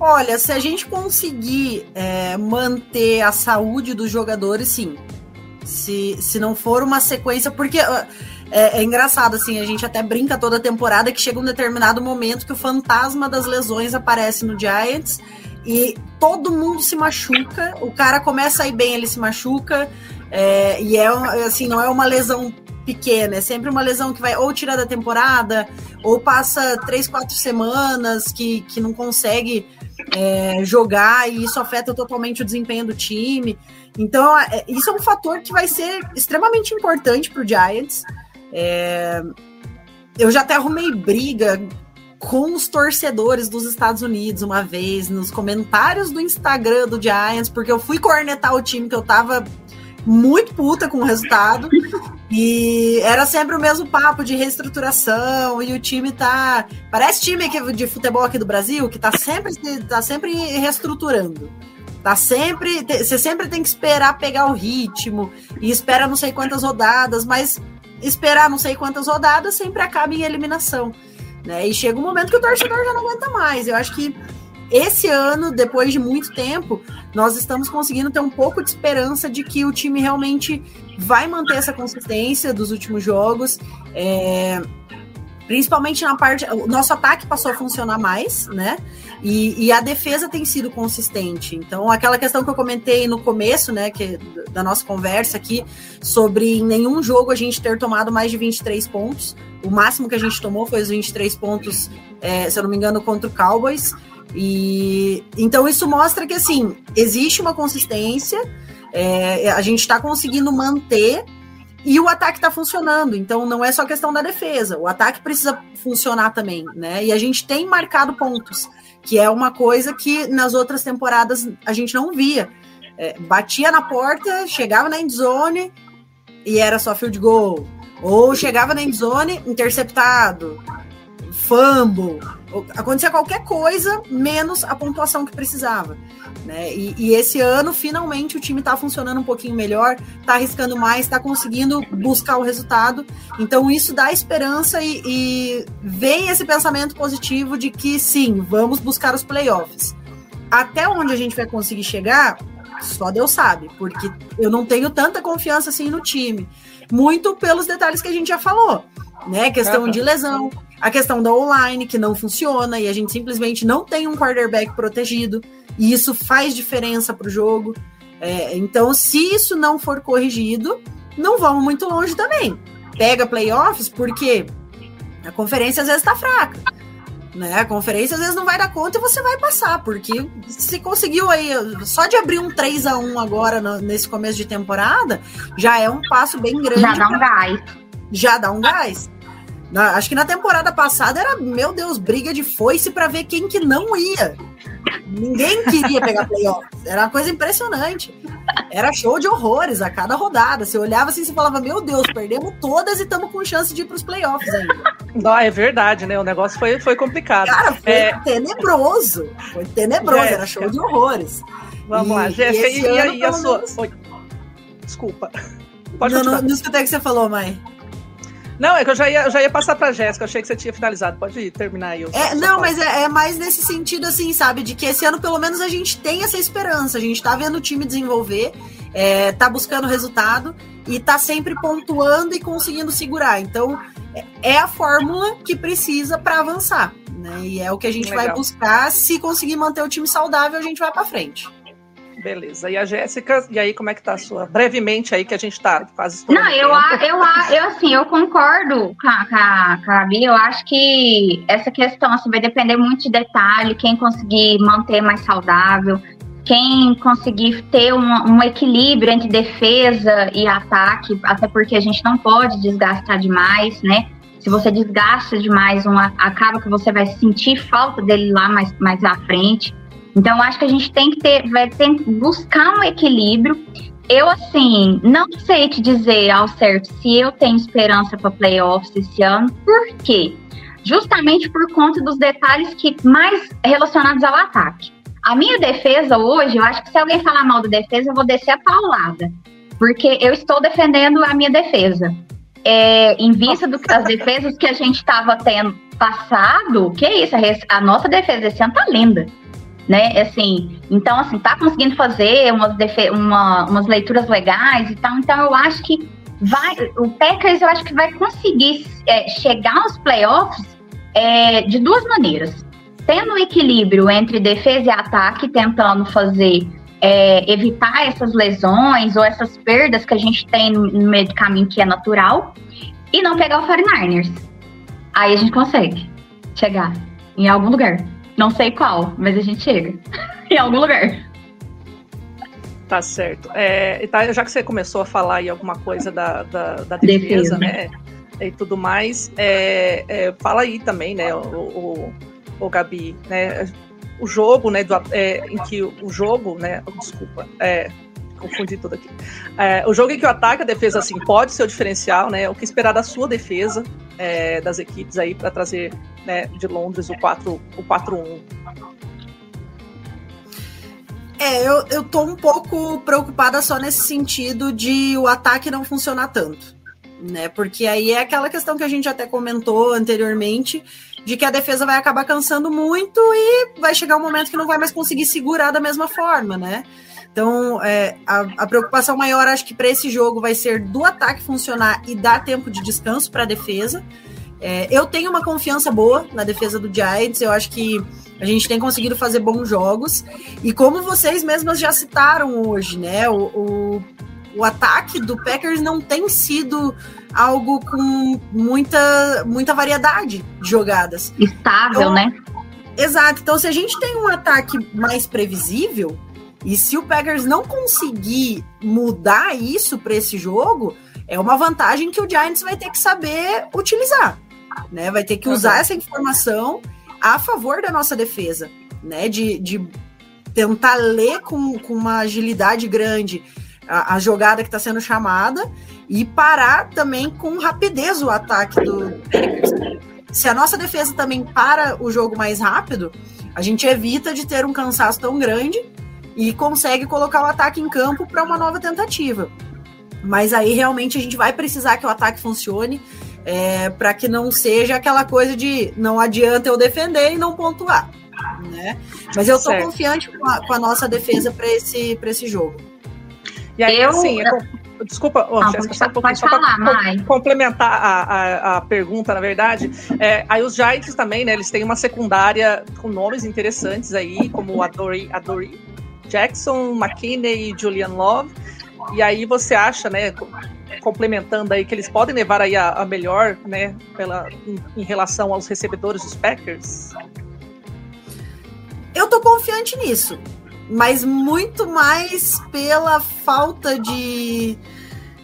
Olha, se a gente conseguir é, manter a saúde dos jogadores, sim. Se, se não for uma sequência, porque é, é, engraçado, assim, a gente até brinca toda temporada que chega um determinado momento que o fantasma das lesões aparece no Giants e todo mundo se machuca, o cara começa a ir bem, ele se machuca, é, e é assim, não é uma lesão pequena, é sempre uma lesão que vai ou tirar da temporada, ou passa três, quatro semanas que, que não consegue é, jogar e isso afeta totalmente o desempenho do time. Então, é, isso é um fator que vai ser extremamente importante para o Giants. É, eu já até arrumei briga com os torcedores dos Estados Unidos uma vez, nos comentários do Instagram do Giants, porque eu fui cornetar o time que eu tava muito puta com o resultado. *laughs* E era sempre o mesmo papo de reestruturação, e o time tá. Parece time de futebol aqui do Brasil, que tá sempre, tá sempre reestruturando. Tá sempre. Você sempre tem que esperar pegar o ritmo, e espera não sei quantas rodadas, mas esperar não sei quantas rodadas sempre acaba em eliminação. Né? E chega um momento que o torcedor já não aguenta mais. Eu acho que esse ano, depois de muito tempo, nós estamos conseguindo ter um pouco de esperança de que o time realmente vai manter essa consistência dos últimos jogos. É, principalmente na parte. O nosso ataque passou a funcionar mais, né? E, e, a defesa tem sido consistente. Então, aquela questão que eu comentei no começo, né, que, da nossa conversa aqui, sobre em nenhum jogo a gente ter tomado mais de 23 pontos. O máximo que a gente tomou foi os 23 pontos, é, se eu não me engano, contra o Cowboys. E então isso mostra que assim existe uma consistência. é, a gente está conseguindo manter e o ataque está funcionando. Então não é só questão da defesa, o ataque precisa funcionar também, né? E a gente tem marcado pontos, que é uma coisa que nas outras temporadas a gente não via. É, batia na porta, chegava na endzone e era só field goal. Ou chegava na endzone, interceptado, fumble, acontecia qualquer coisa menos a pontuação que precisava. Né? E, e, esse ano, finalmente, o time está funcionando um pouquinho melhor, está arriscando mais, está conseguindo buscar o resultado. Então, isso dá esperança e, e, vem esse pensamento positivo de que sim, vamos buscar os playoffs. Até onde a gente vai conseguir chegar, só Deus sabe, porque eu não tenho tanta confiança assim no time. Muito pelos detalhes que a gente já falou, né? Questão de lesão, a questão da online, que não funciona, e a gente simplesmente não tem um quarterback protegido. E isso faz diferença para o jogo. É, então, se isso não for corrigido, não vamos muito longe também. Pega playoffs, porque a conferência às vezes está fraca. Né? A conferência às vezes não vai dar conta e você vai passar, porque se conseguiu aí, só de abrir um 3 a 1 agora no, nesse começo de temporada, já é um passo bem grande. Já dá um gás. Já dá um gás. Na, acho que na temporada passada era, meu Deus, briga de foice para ver quem que não ia. Ninguém queria pegar playoffs. Era uma coisa impressionante. Era show de horrores a cada rodada. Você olhava assim e falava, meu Deus, perdemos todas e estamos com chance de ir para os playoffs ainda. Não, é verdade, né? O negócio foi, foi complicado. Cara, foi é... tenebroso. Foi tenebroso, Jéssica. era show de horrores. Vamos e, lá, Jéssica, e, e, e, a sua. Oi. Desculpa. *laughs* Pode não, não, não escutei o que você falou, mãe. Não, é que eu já ia, eu já ia passar pra Jéssica, achei que você tinha finalizado. Pode ir, terminar aí. É, não, mas é, é, mais nesse sentido, assim, sabe? De que esse ano, pelo menos, a gente tem essa esperança. A gente tá vendo o time desenvolver, é, tá buscando resultado e tá sempre pontuando e conseguindo segurar. Então, é, é a fórmula que precisa para avançar. Né? E é o que a gente Legal. vai buscar. Se conseguir manter o time saudável, a gente vai para frente. Beleza. E a Jéssica, e aí como é que tá a sua? Brevemente aí que a gente tá quase Não, eu, eu, eu, assim, eu concordo com a, com, a, com a Bia, eu acho que essa questão assim, vai depender muito de detalhe, quem conseguir manter mais saudável, quem conseguir ter um, um, equilíbrio entre defesa e ataque, até porque a gente não pode desgastar demais, né? Se você desgasta demais, um, acaba que você vai sentir falta dele lá mais, mais à frente. Então, acho que a gente tem que ter, vai ter que buscar um equilíbrio. Eu, assim, não sei te dizer ao certo se eu tenho esperança para playoffs esse ano. Por quê? Justamente por conta dos detalhes que mais relacionados ao ataque. A minha defesa hoje, eu acho que se alguém falar mal da defesa, eu vou descer a paulada. Porque eu estou defendendo a minha defesa. É, em vista das defesas que a gente estava tendo passado, que isso, a nossa defesa esse ano tá linda né? Assim, então, assim, tá conseguindo fazer umas, uma, umas leituras legais e tal. Então, eu acho que vai. O Packers, eu acho que vai conseguir é, chegar aos playoffs é, de duas maneiras. Tendo um equilíbrio entre defesa e ataque, tentando fazer. É, evitar essas lesões ou essas perdas que a gente tem no, no meio do caminho que é natural e não pegar o 49ers. Aí a gente consegue chegar em algum lugar. Não sei qual, mas a gente chega *laughs* em algum lugar. Tá certo. É, tá, já que você começou a falar aí alguma coisa da, da, da defesa, defesa, né? E tudo mais, é, é, fala aí também, né, o, o, o Gabi, né? O jogo, né, do, é, em que o jogo, né, desculpa, é, confundi tudo aqui. É, o jogo em que o ataque a defesa assim pode ser o diferencial, né? O que esperar da sua defesa é, das equipes aí para trazer né, de Londres o 4 o 4-1. É, eu, eu tô um pouco preocupada só nesse sentido de o ataque não funcionar tanto. Né? Porque aí é aquela questão que a gente até comentou anteriormente, de que a defesa vai acabar cansando muito e vai chegar um momento que não vai mais conseguir segurar da mesma forma, né? Então, é, a, a, preocupação maior, acho que para esse jogo vai ser do ataque funcionar e dar tempo de descanso para a defesa. É, eu tenho uma confiança boa na defesa do Giants, eu acho que a gente tem conseguido fazer bons jogos. E como vocês mesmas já citaram hoje, né? O, o, o ataque do Packers não tem sido algo com muita, muita variedade de jogadas. Estável, então, né? Exato. Então, se a gente tem um ataque mais previsível, E se o Packers não conseguir mudar isso para esse jogo, é uma vantagem que o Giants vai ter que saber utilizar, né? Vai ter que usar essa informação a favor da nossa defesa, né? De, de tentar ler com, com uma agilidade grande a, a jogada que está sendo chamada e parar também com rapidez o ataque do Packers. Se a nossa defesa também para o jogo mais rápido, a gente evita de ter um cansaço tão grande e consegue colocar o ataque em campo para uma nova tentativa. Mas aí realmente a gente vai precisar que o ataque funcione é, para que não seja aquela coisa de não adianta eu defender e não pontuar. Né? Mas eu estou confiante com a, com a, nossa defesa para esse, esse jogo. E aí, eu, assim, é, Desculpa, oh, não, Jéssica, só um pouquinho, só para complementar a, a, a, pergunta, na verdade. É, aí os Giants também, né? Eles têm uma secundária com nomes interessantes aí, como Adori, Adori Jackson, McKinney e Julian Love. E aí você acha, né, complementando aí, que eles podem levar aí a, a melhor, né, pela, em, em, relação aos recebedores dos Packers? Eu tô confiante nisso, mas muito mais pela falta de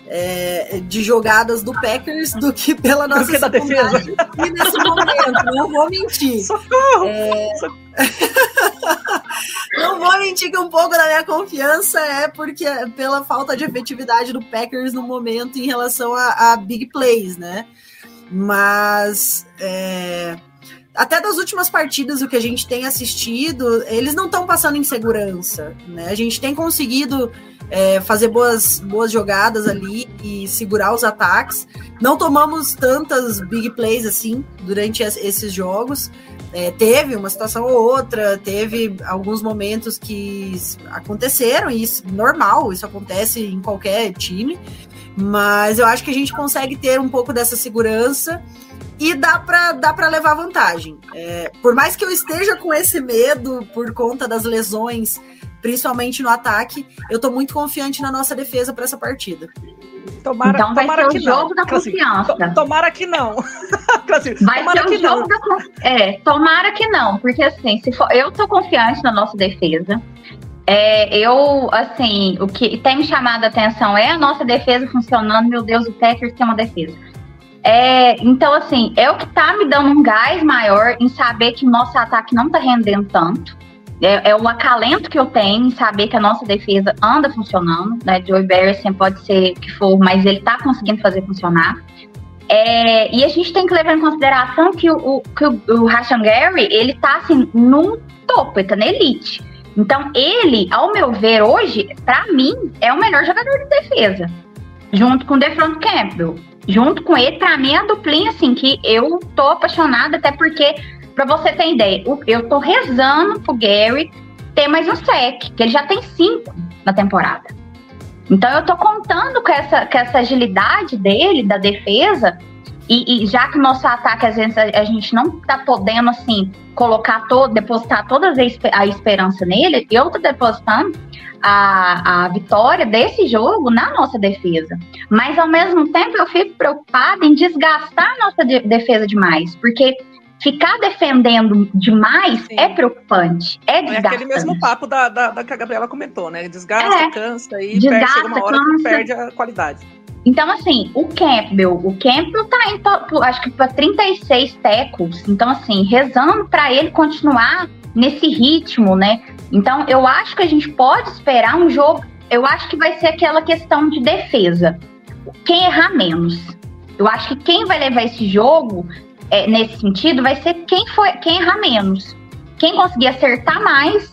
é, de jogadas do Packers do que pela nossa que defesa. E nesse momento, não vou mentir. Socorro! É... *laughs* não vou mentir que um pouco da minha confiança é porque pela falta de efetividade do Packers no momento em relação a, a big plays, né? Mas é, até das últimas partidas, o que a gente tem assistido, eles não estão passando em segurança, né? A gente tem conseguido é, fazer boas, boas jogadas ali e segurar os ataques. Não tomamos tantas big plays assim durante esses jogos. É, teve uma situação ou outra, teve alguns momentos que aconteceram, e isso normal, isso acontece em qualquer time. Mas eu acho que a gente consegue ter um pouco dessa segurança e dá para dá pra levar vantagem. É, por mais que eu esteja com esse medo por conta das lesões principalmente no ataque. Eu tô muito confiante na nossa defesa para essa partida. Tomara, então vai tomara ser o jogo não. da confiança. tomara que não. *laughs* vai ser o jogo não. da É, tomara que não, porque assim, se for, eu tô confiante na nossa defesa. É, eu, assim, o que tem me chamado a atenção é a nossa defesa funcionando. Meu Deus, o Packers tem uma defesa. É, então, assim, é o que tá me dando um gás maior em saber que o nosso ataque não tá rendendo tanto é, é o acalento que eu tenho em saber que a nossa defesa anda funcionando, né? Joey Barrison pode ser o que for, mas ele tá conseguindo fazer funcionar. É, e a gente tem que levar em consideração que o, que o, o Rashan Gary, ele tá assim, num topo, ele tá na elite. Então, ele, ao meu ver, hoje, para mim, é o melhor jogador de defesa. Junto com o DeFront Campbell. Junto com ele, para mim, é a duplinha, assim, que eu tô apaixonada, até porque Pra você ter ideia, eu tô rezando pro Gary ter mais um sec, que ele já tem cinco na temporada. Então eu tô contando com essa, com essa agilidade dele, da defesa, e, e, já que o nosso ataque, às vezes, a, a, gente não tá podendo, assim, colocar todo, depositar toda a, esperança nele, eu tô depositando a, a vitória desse jogo na nossa defesa. Mas, ao mesmo tempo, eu fico preocupada em desgastar a nossa de, defesa demais, porque ficar defendendo demais Sim. é preocupante. É desgastante. É aquele mesmo papo da, da, da, que a Gabriela comentou, né? Desgasta, é, cansa e desgasta, perde, uma hora cansa. que perde a qualidade. Então, assim, o Campbell, o Campbell tá indo, acho que para 36 tecos. Então, assim, rezando para ele continuar nesse ritmo, né? Então, eu acho que a gente pode esperar um jogo. Eu acho que vai ser aquela questão de defesa. Quem errar menos. Eu acho que quem vai levar esse jogo é, nesse sentido vai ser quem foi quem errar menos. Quem conseguir acertar mais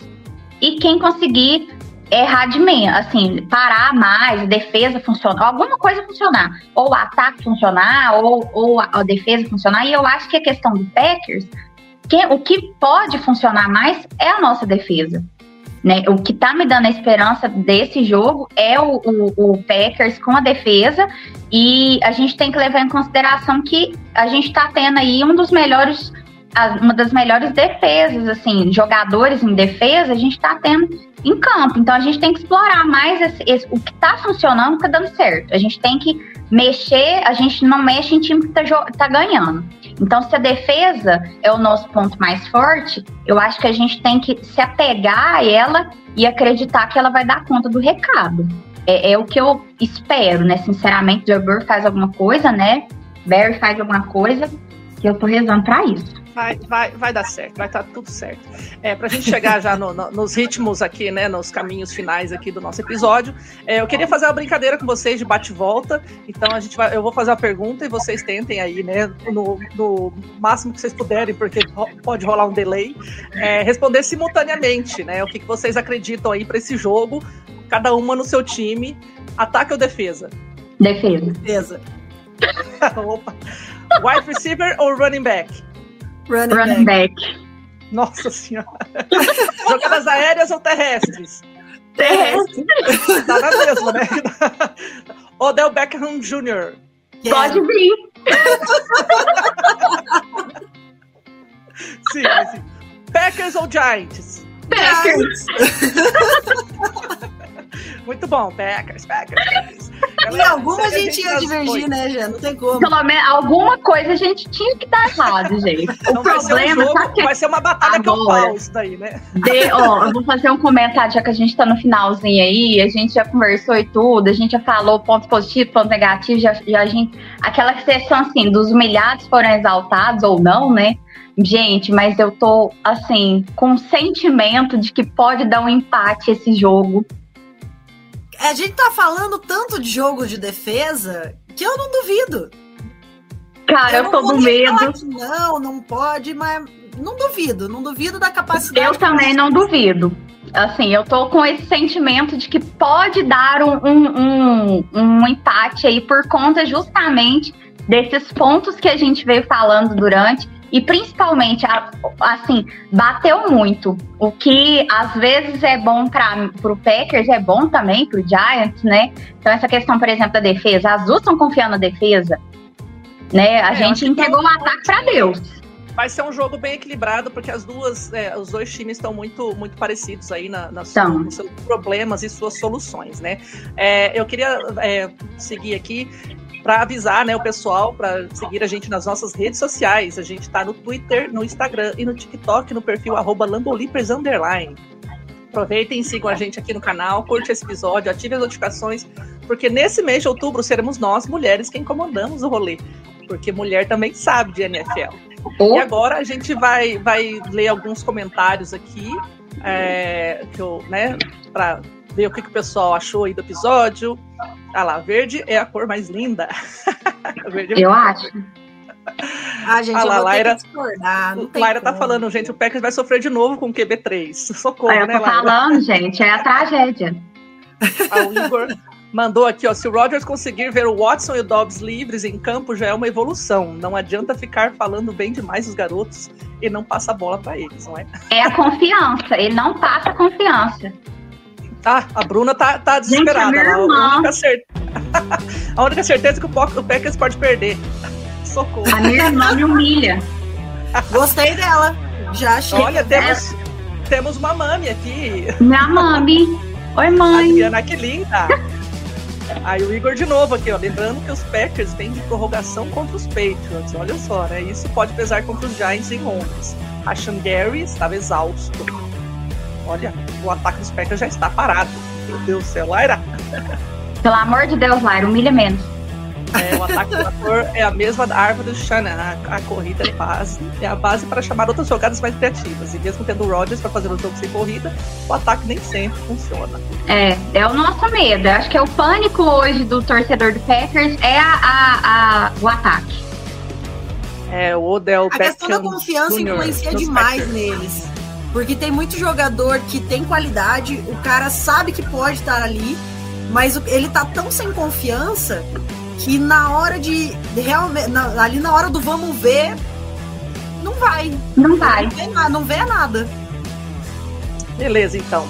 e quem conseguir errar de menos, assim, parar mais, defesa funcionar, alguma coisa funcionar, ou ataque funcionar, ou, ou a, a, defesa funcionar. E eu acho que a questão do Packers, que, o que pode funcionar mais é a nossa defesa. Né? O que está me dando a esperança desse jogo é o, o, o, Packers com a defesa e a gente tem que levar em consideração que a gente está tendo aí um dos melhores, uma das melhores defesas, assim, jogadores em defesa, a gente está tendo em campo. Então a gente tem que explorar mais esse, esse, o que está funcionando, está dando certo. A gente tem que mexer, a gente não mexe em time que está tá ganhando. Então, se a defesa é o nosso ponto mais forte, eu acho que a gente tem que se apegar a ela e acreditar que ela vai dar conta do recado. É, é o que eu espero, né? Sinceramente, Joe Burrow faz alguma coisa, né? Barry faz alguma coisa, e eu tô rezando pra isso. Vai, vai, vai dar certo, vai estar tudo certo. É, para a gente chegar já no, no, nos ritmos aqui, né, nos caminhos finais aqui do nosso episódio, é, eu queria fazer uma brincadeira com vocês de bate-volta. Então a gente vai, eu vou fazer a pergunta e vocês tentem aí, né, no, no máximo que vocês puderem, porque pode rolar um delay, é, responder simultaneamente, né, o que, que vocês acreditam aí para esse jogo, cada uma no seu time, ataque ou defesa? Defesa. Defesa. *laughs* Opa. Wide receiver ou running back? Running, Running back. Nossa senhora. *laughs* Jogadas aéreas ou terrestres? Terrestre. Tá na mesma, né? *laughs* Odell Beckham Jr. back. Pode vir. Sim, sim. Packers ou Giants? Packers. *laughs* *laughs* Muito bom, Packers, Packers, Packers. Em alguma a gente ia divergir, né, já? Não tem como. Pelo menos alguma coisa a gente tinha que dar errado, gente. O Então vai ser um problema, jogo, que vai ser uma batalha Agora. campal isso daí, né? De, ó, eu vou fazer um comentário, já que a gente tá no finalzinho aí, a gente já conversou e tudo, a gente já falou pontos positivos, pontos negativos, já, já a gente. Aquela questão assim, dos humilhados foram exaltados ou não, né? Gente, mas eu tô, assim, com um sentimento de que pode dar um empate esse jogo. A gente tá falando tanto de jogo de defesa que eu não duvido. Cara, eu, não tô com medo. Não, não pode, mas não duvido. Não duvido da capacidade. Eu também não duvido. Assim, eu tô com esse sentimento de que pode dar um, um, um, um empate aí por conta justamente desses pontos que a gente veio falando durante e principalmente, assim, bateu muito. O que às vezes é bom para pro Packers, é bom também pro Giants, né? Então essa questão, por exemplo, da defesa, as duas estão confiando na defesa, né? A É, gente entregou o ataque para Deus. Vai ser um jogo bem equilibrado, porque as duas, é, os dois times estão muito, muito parecidos aí na, na São. nos seus problemas e suas soluções, né? É, eu queria é, seguir aqui para avisar, né, o pessoal para seguir a gente nas nossas redes sociais. A gente está no Twitter, no Instagram e no TikTok no perfil arroba Lambolipers underline. Aproveitem e sigam a gente aqui no canal, curte esse episódio, ative as notificações, porque nesse mês de outubro seremos nós, mulheres, quem comandamos o rolê. Porque mulher também sabe de NFL. E agora a gente vai, vai ler alguns comentários aqui, é, que eu, né, para ver o que, que o pessoal achou aí do episódio. Ah lá, verde é a cor mais linda. *laughs* verde é Eu acho. Ah, gente, Ah lá, eu vou Laira- ter que discordar. Laira tá como. falando, gente, o Packers vai sofrer de novo com o QB3. *laughs* Socorro, Aí eu né, tô Laira? falando, gente, é a tragédia. Ah, o Igor mandou aqui, ó. Se o Rodgers conseguir ver o Watson e o Dobbs livres em campo, já é uma evolução. Não adianta ficar falando bem demais dos garotos e não passa a bola pra eles, não é? É a confiança. Ele não passa confiança. Ah, a Bruna tá, tá desesperada. lá. irmã. a, única cer- a única certeza é que o, o Packers pode perder. *laughs* Socorro. A minha irmã me humilha. Gostei dela. Já achei. Olha, temos, temos uma mami aqui. Minha mami. Oi, mãe. Adriana, que linda. Aí o Igor de novo aqui, ó. Lembrando que os Packers vêm de prorrogação contra os Patriots. Olha só, né? Isso pode pesar contra os Giants em Londres. A Gary estava exausto. Olha, o ataque dos Packers já está parado. Meu Deus do céu, Laira. Pelo amor de Deus, Laira, humilha menos. É, o ataque do ator é a mesma da árvore do Shanahan. A corrida é base, é a base para chamar outras jogadas mais criativas. E mesmo tendo o Rodgers para fazer um jogo sem corrida, o ataque nem sempre funciona. É, é o nosso medo. Eu acho que é o pânico hoje do torcedor do Packers é a, a- a- o ataque. É, o Odell A questão da Beckham confiança Jr. influencia demais Packers. neles. Porque tem muito jogador que tem qualidade, o cara sabe que pode estar ali, mas ele tá tão sem confiança que na hora de, de realmente. na- ali na hora do vamos ver, não vai. Não vai. Não vê, não vê nada. Beleza, então.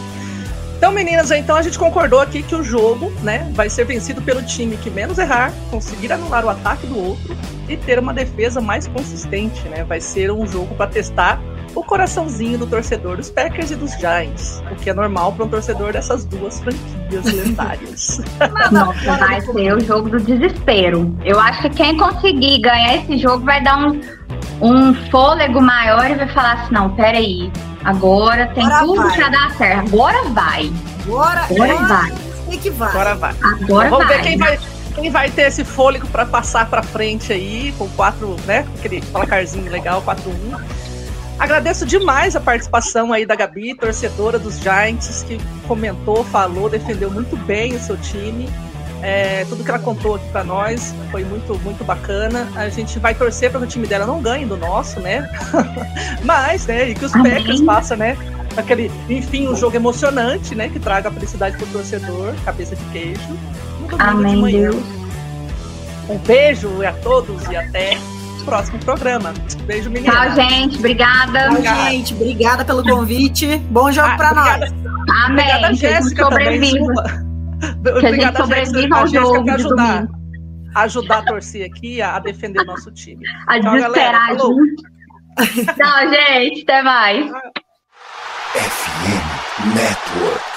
Então, meninas, então a gente concordou aqui que o jogo, né, vai ser vencido pelo time que menos errar, conseguir anular o ataque do outro e ter uma defesa mais consistente, né? Vai ser um jogo para testar o coraçãozinho do torcedor dos Packers e dos Giants, o que é normal para um torcedor dessas duas franquias lendárias. Nossa, vai ser o jogo do desespero. Eu acho que quem conseguir ganhar esse jogo vai dar um, um fôlego maior e vai falar assim: não, peraí, agora tem Agora tudo vai. pra dar certo. Agora vai. Agora, Agora vai. sei que vai. Agora vai. Agora Vamos vai. ver quem vai, quem vai ter esse fôlego para passar para frente aí, com quatro, né? Aquele placarzinho legal, 4-1. Agradeço demais a participação aí da Gabi, torcedora dos Giants, que comentou, falou, defendeu muito bem o seu time. É, tudo que ela contou aqui para nós foi muito, muito bacana. A gente vai torcer para que o time dela não ganhe do nosso, né? *laughs* Mas, né? E que os Amém. Packers façam, né? Aquele, enfim, um jogo emocionante, né? Que traga felicidade pro torcedor, cabeça de queijo. no domingo de Amém, manhã. Deus. Um beijo a todos e até próximo programa. Beijo, menina. Tchau, gente. Obrigada. Tchau, gente, obrigada pelo convite. Bom jogo Ah, pra obrigada, nós. Amém. Obrigada, Jéssica, também. sobreviva. desculpa. Que a gente Obrigada, sobreviva Jéssica, ao a Jéssica jogo de ajudar, domingo. ajudar a torcer aqui a, a defender o nosso time. A Tchau, galera. desesperar junto. Tchau, gente. Até mais. FM Network.